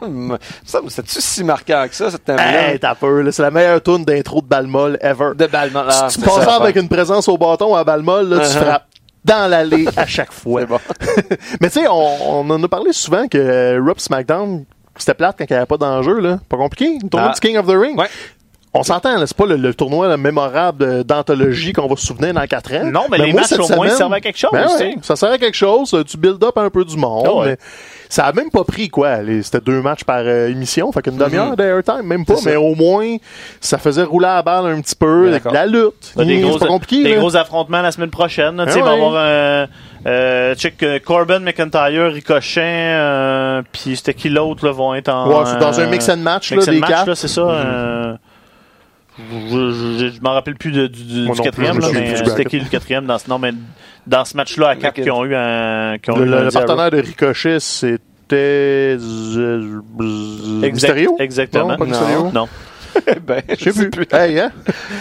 Speaker 2: (laughs) ça, c'est-tu si marquant que ça, cette thème-là?
Speaker 3: Hey, t'as peur. C'est la meilleure tune d'intro de Balmol ever.
Speaker 2: de. Ah,
Speaker 3: si tu
Speaker 2: c'est
Speaker 3: passes
Speaker 2: ça,
Speaker 3: avec une présence au bâton à Balmol, là, tu
Speaker 2: Uh-huh.
Speaker 3: frappes dans l'allée à chaque (laughs) fois.
Speaker 2: Bon. (laughs)
Speaker 3: Mais tu sais, on, on en a parlé souvent que euh, pis SmackDown, c'était plate quand il n'y avait pas d'enjeu, là. Pas compliqué. Une tournée
Speaker 2: Ah.
Speaker 3: du King of the Ring.
Speaker 2: Ouais.
Speaker 3: On s'entend, là, c'est pas le, le tournoi là, mémorable euh, d'anthologie qu'on va se souvenir dans quatre ans.
Speaker 1: Non, mais les
Speaker 3: moi,
Speaker 1: matchs, au moins, servent à quelque chose,
Speaker 3: Ben ouais,
Speaker 1: sais.
Speaker 3: ça sert à quelque chose. Tu build up un peu du monde.
Speaker 1: Ah ouais.
Speaker 3: mais ça a même pas pris, quoi. C'était deux matchs par euh, émission. Fait qu'une demi-heure d'airtime, même pas. Mais au moins, ça faisait rouler la balle un petit peu. avec la lutte.
Speaker 1: Des gros,
Speaker 3: c'est pas compliqué.
Speaker 1: des
Speaker 3: là.
Speaker 1: gros affrontements la semaine prochaine. là. Tu sais,
Speaker 3: Ah
Speaker 1: il va avoir un. Euh, check euh, Corbin, McIntyre, Ricochet, euh, puis c'était qui l'autre là, vont être en.
Speaker 3: Ouais, dans un
Speaker 1: euh,
Speaker 3: mix and match, là,
Speaker 1: mix and
Speaker 3: des
Speaker 1: match,
Speaker 3: quatre.
Speaker 1: là, c'est ça. euh, je je, m'en rappelle plus de- du,
Speaker 3: non
Speaker 1: quatrième, là, mais c'était qui le quatrième dans ce non, mais dans ce match-là à quatre qui ont eu un. Qui ont
Speaker 3: Le,
Speaker 1: eu
Speaker 3: le-
Speaker 1: un
Speaker 3: le
Speaker 1: zéro.
Speaker 3: partenaire de Ricochet, c'était
Speaker 1: Exact-
Speaker 3: Mysterio?
Speaker 1: Exactement.
Speaker 3: Non, pas Mysterio?
Speaker 1: Non. (laughs)
Speaker 2: ben,
Speaker 3: Je sais plus. Hey, hein?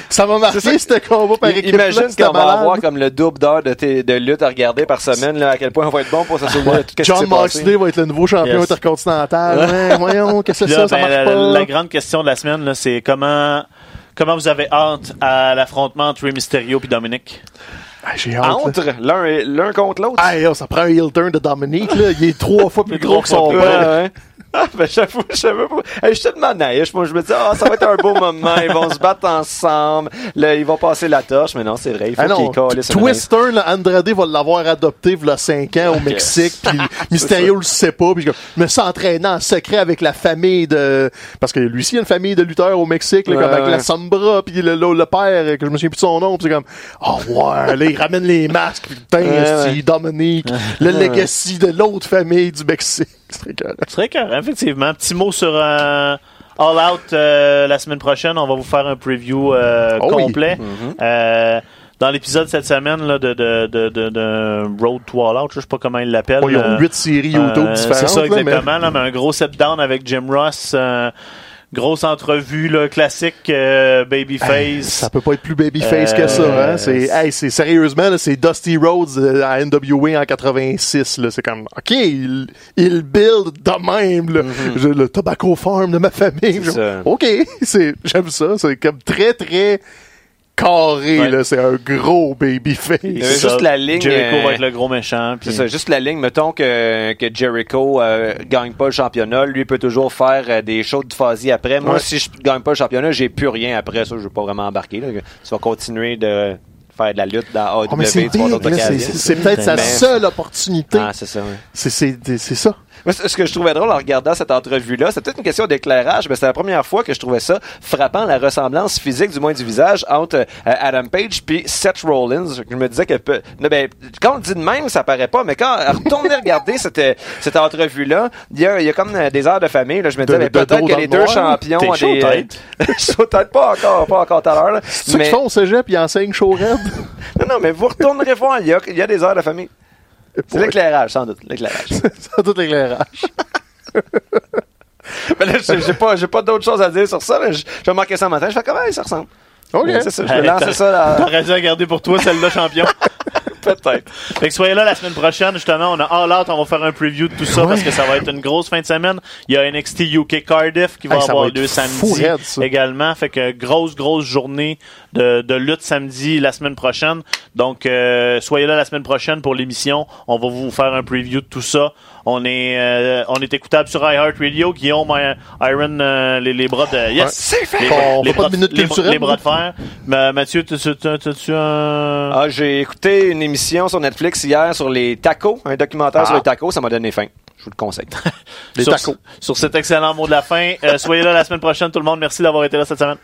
Speaker 3: Ça m'a marqué, ce combat par équipe.
Speaker 2: Imagine qu'on va avoir comme le double d'heures de, tes- de lutte à regarder par semaine, là, à quel point on va être bon pour se souvenir de tout ce
Speaker 3: John. Moxley va être le nouveau champion
Speaker 1: Yes.
Speaker 3: intercontinental. Voyons, qu'est-ce que c'est ça? Ça
Speaker 1: ben,
Speaker 3: marche
Speaker 1: la,
Speaker 3: pas.
Speaker 1: la grande question de la semaine, là, c'est comment. Comment vous avez hâte à l'affrontement entre Rey Mysterio et Dominic?
Speaker 3: Ah, J'ai hâte.
Speaker 2: Entre l'un l'un contre l'autre.
Speaker 3: Ah, yo, ça prend un heel turn de Dominique, là. Il est trois fois (laughs) plus gros que son père. (laughs)
Speaker 2: Ah, ben, j'avoue, pas. Hey, je suis tellement naïf. Moi, je me dis, ah, ça va être un beau (laughs) moment. Ils vont se battre ensemble. Là, ils vont passer la torche. Mais non, c'est vrai. Il faut
Speaker 3: Ah
Speaker 2: qu'ils.
Speaker 3: Twister, là, Andrade va l'avoir adopté il y a 5 ans au Mexique, puis (laughs) Mysterio le sait pas, puis je me s'entraînant en secret avec la famille de... Parce que lui aussi, il y a une famille de lutteurs au Mexique, là,
Speaker 2: Ouais,
Speaker 3: comme avec
Speaker 2: ouais.
Speaker 3: la Sombra, puis le, le, le père, que je me souviens plus de son nom, puis c'est comme, oh ouais, là, il ramène les masques, puis putain,
Speaker 2: ouais.
Speaker 3: Dominique, le legacy de l'autre famille du Mexique. C'est
Speaker 1: serait carré, effectivement. Petit mot sur euh, All Out euh, la semaine prochaine. On va vous faire un preview euh,
Speaker 3: Oh oui.
Speaker 1: complet.
Speaker 2: Mm-hmm.
Speaker 1: Euh, dans l'épisode cette semaine là, de, de, de, de, Road to All Out, je sais pas comment ils l'appellent.
Speaker 3: Bon, ils ont 8 séries YouTube différentes.
Speaker 1: C'est ça,
Speaker 3: là, mais-
Speaker 1: exactement. Là, mais un gros sit-down avec Jim Ross. Euh, grosse entrevue là, classique euh, Babyface.
Speaker 3: Ça peut pas être plus babyface
Speaker 1: Euh,
Speaker 3: que ça, hein? C'est, hey, c'est sérieusement, là, c'est Dusty Rhodes euh, à NWA en 86, là. C'est comme, OK, il, il build de même, là. Je- le tobacco farm de ma famille.
Speaker 2: Mm-hmm. C'est.
Speaker 3: OK, (laughs) c'est, j'aime ça. C'est comme très, très carré,
Speaker 1: Ouais.
Speaker 3: là. C'est un gros babyface.
Speaker 2: y avait
Speaker 1: C'est
Speaker 2: juste
Speaker 1: ça.
Speaker 2: la ligne,
Speaker 1: Jericho
Speaker 2: euh,
Speaker 1: va être le gros méchant. puis-
Speaker 2: C'est ça, juste la ligne. Mettons que, que Jericho euh, gagne pas le championnat, lui peut toujours faire euh, des shows de Fuzzy après. Moi,
Speaker 3: Ouais.
Speaker 2: si je gagne pas le championnat, j'ai plus rien après ça. Je veux pas vraiment embarquer. Là. Tu vas continuer de faire de la lutte dans AEW.
Speaker 3: Oh, c'est peut-être sa seule opportunité.
Speaker 2: Ah, c'est ça, ouais.
Speaker 3: C'est ça.
Speaker 2: Moi, ce que je trouvais drôle en regardant cette entrevue-là, c'était peut-être une question d'éclairage, mais c'était la première fois que je trouvais ça frappant, la ressemblance physique, du moins du visage, entre euh, Adam Page puis Seth Rollins. Je me disais que peut- non, ben, quand on le dit de même, ça paraît pas, mais quand retourner regarder cette, euh, cette entrevue-là, il y a, y a comme euh, des heures de famille. Là, je me disais, peut-être que les
Speaker 3: le
Speaker 2: deux champions
Speaker 1: T'es
Speaker 2: ont
Speaker 1: chaud, tête. (laughs)
Speaker 2: pas encore, pas encore tout à l'heure.
Speaker 3: C'est
Speaker 2: Mais,
Speaker 3: font au cégep, ils enseignent red. (laughs)
Speaker 2: non, non, mais vous retournerez voir, il y a, il y a des heures de famille. C'est l'éclairage, sans doute, l'éclairage. (laughs)
Speaker 3: A tout l'éclairage. (laughs)
Speaker 2: Mais là, j'ai j'ai pas, j'ai pas d'autre chose à dire sur ça. vais marquer ça matin. Je fais comment ça ressemble.
Speaker 3: OK.
Speaker 2: C'est ça, je vais lancer ça là.
Speaker 1: T'aurais dû la garder pour toi, celle-là, champion. (laughs)
Speaker 2: Peut-être.
Speaker 1: Fait que soyez là la semaine prochaine, justement, on a All Out, on va faire un preview de tout ça
Speaker 3: Ouais.
Speaker 1: parce que ça va être une grosse fin de semaine. Il y a NXT UK Cardiff qui va
Speaker 3: Hey,
Speaker 1: avoir lieu samedi également. Fait que grosse, grosse journée de, de lutte samedi la semaine prochaine. Donc, euh, soyez là la semaine prochaine pour l'émission. On va vous faire un preview de tout ça. On est, euh, on est écoutable sur iHeartRadio. Guillaume, Iron, euh, les, les bras de... Yes!
Speaker 2: C'est fait.
Speaker 1: Les,
Speaker 3: On
Speaker 1: les
Speaker 3: fait pas
Speaker 1: bras
Speaker 3: de minute
Speaker 1: les-
Speaker 3: culturelle,
Speaker 1: Les bras de fer. Ma- Mathieu, t'as- t'as- t'as-tu un...
Speaker 2: Ah, j'ai écouté une émission sur Netflix hier sur les tacos, un documentaire
Speaker 3: Ah.
Speaker 2: sur les tacos. Ça m'a donné faim. Je vous le conseille. (laughs)
Speaker 3: Les
Speaker 1: sur,
Speaker 3: tacos.
Speaker 1: sur cet excellent mot de la fin. Euh, soyez là la semaine prochaine, tout le monde. Merci d'avoir été là cette semaine.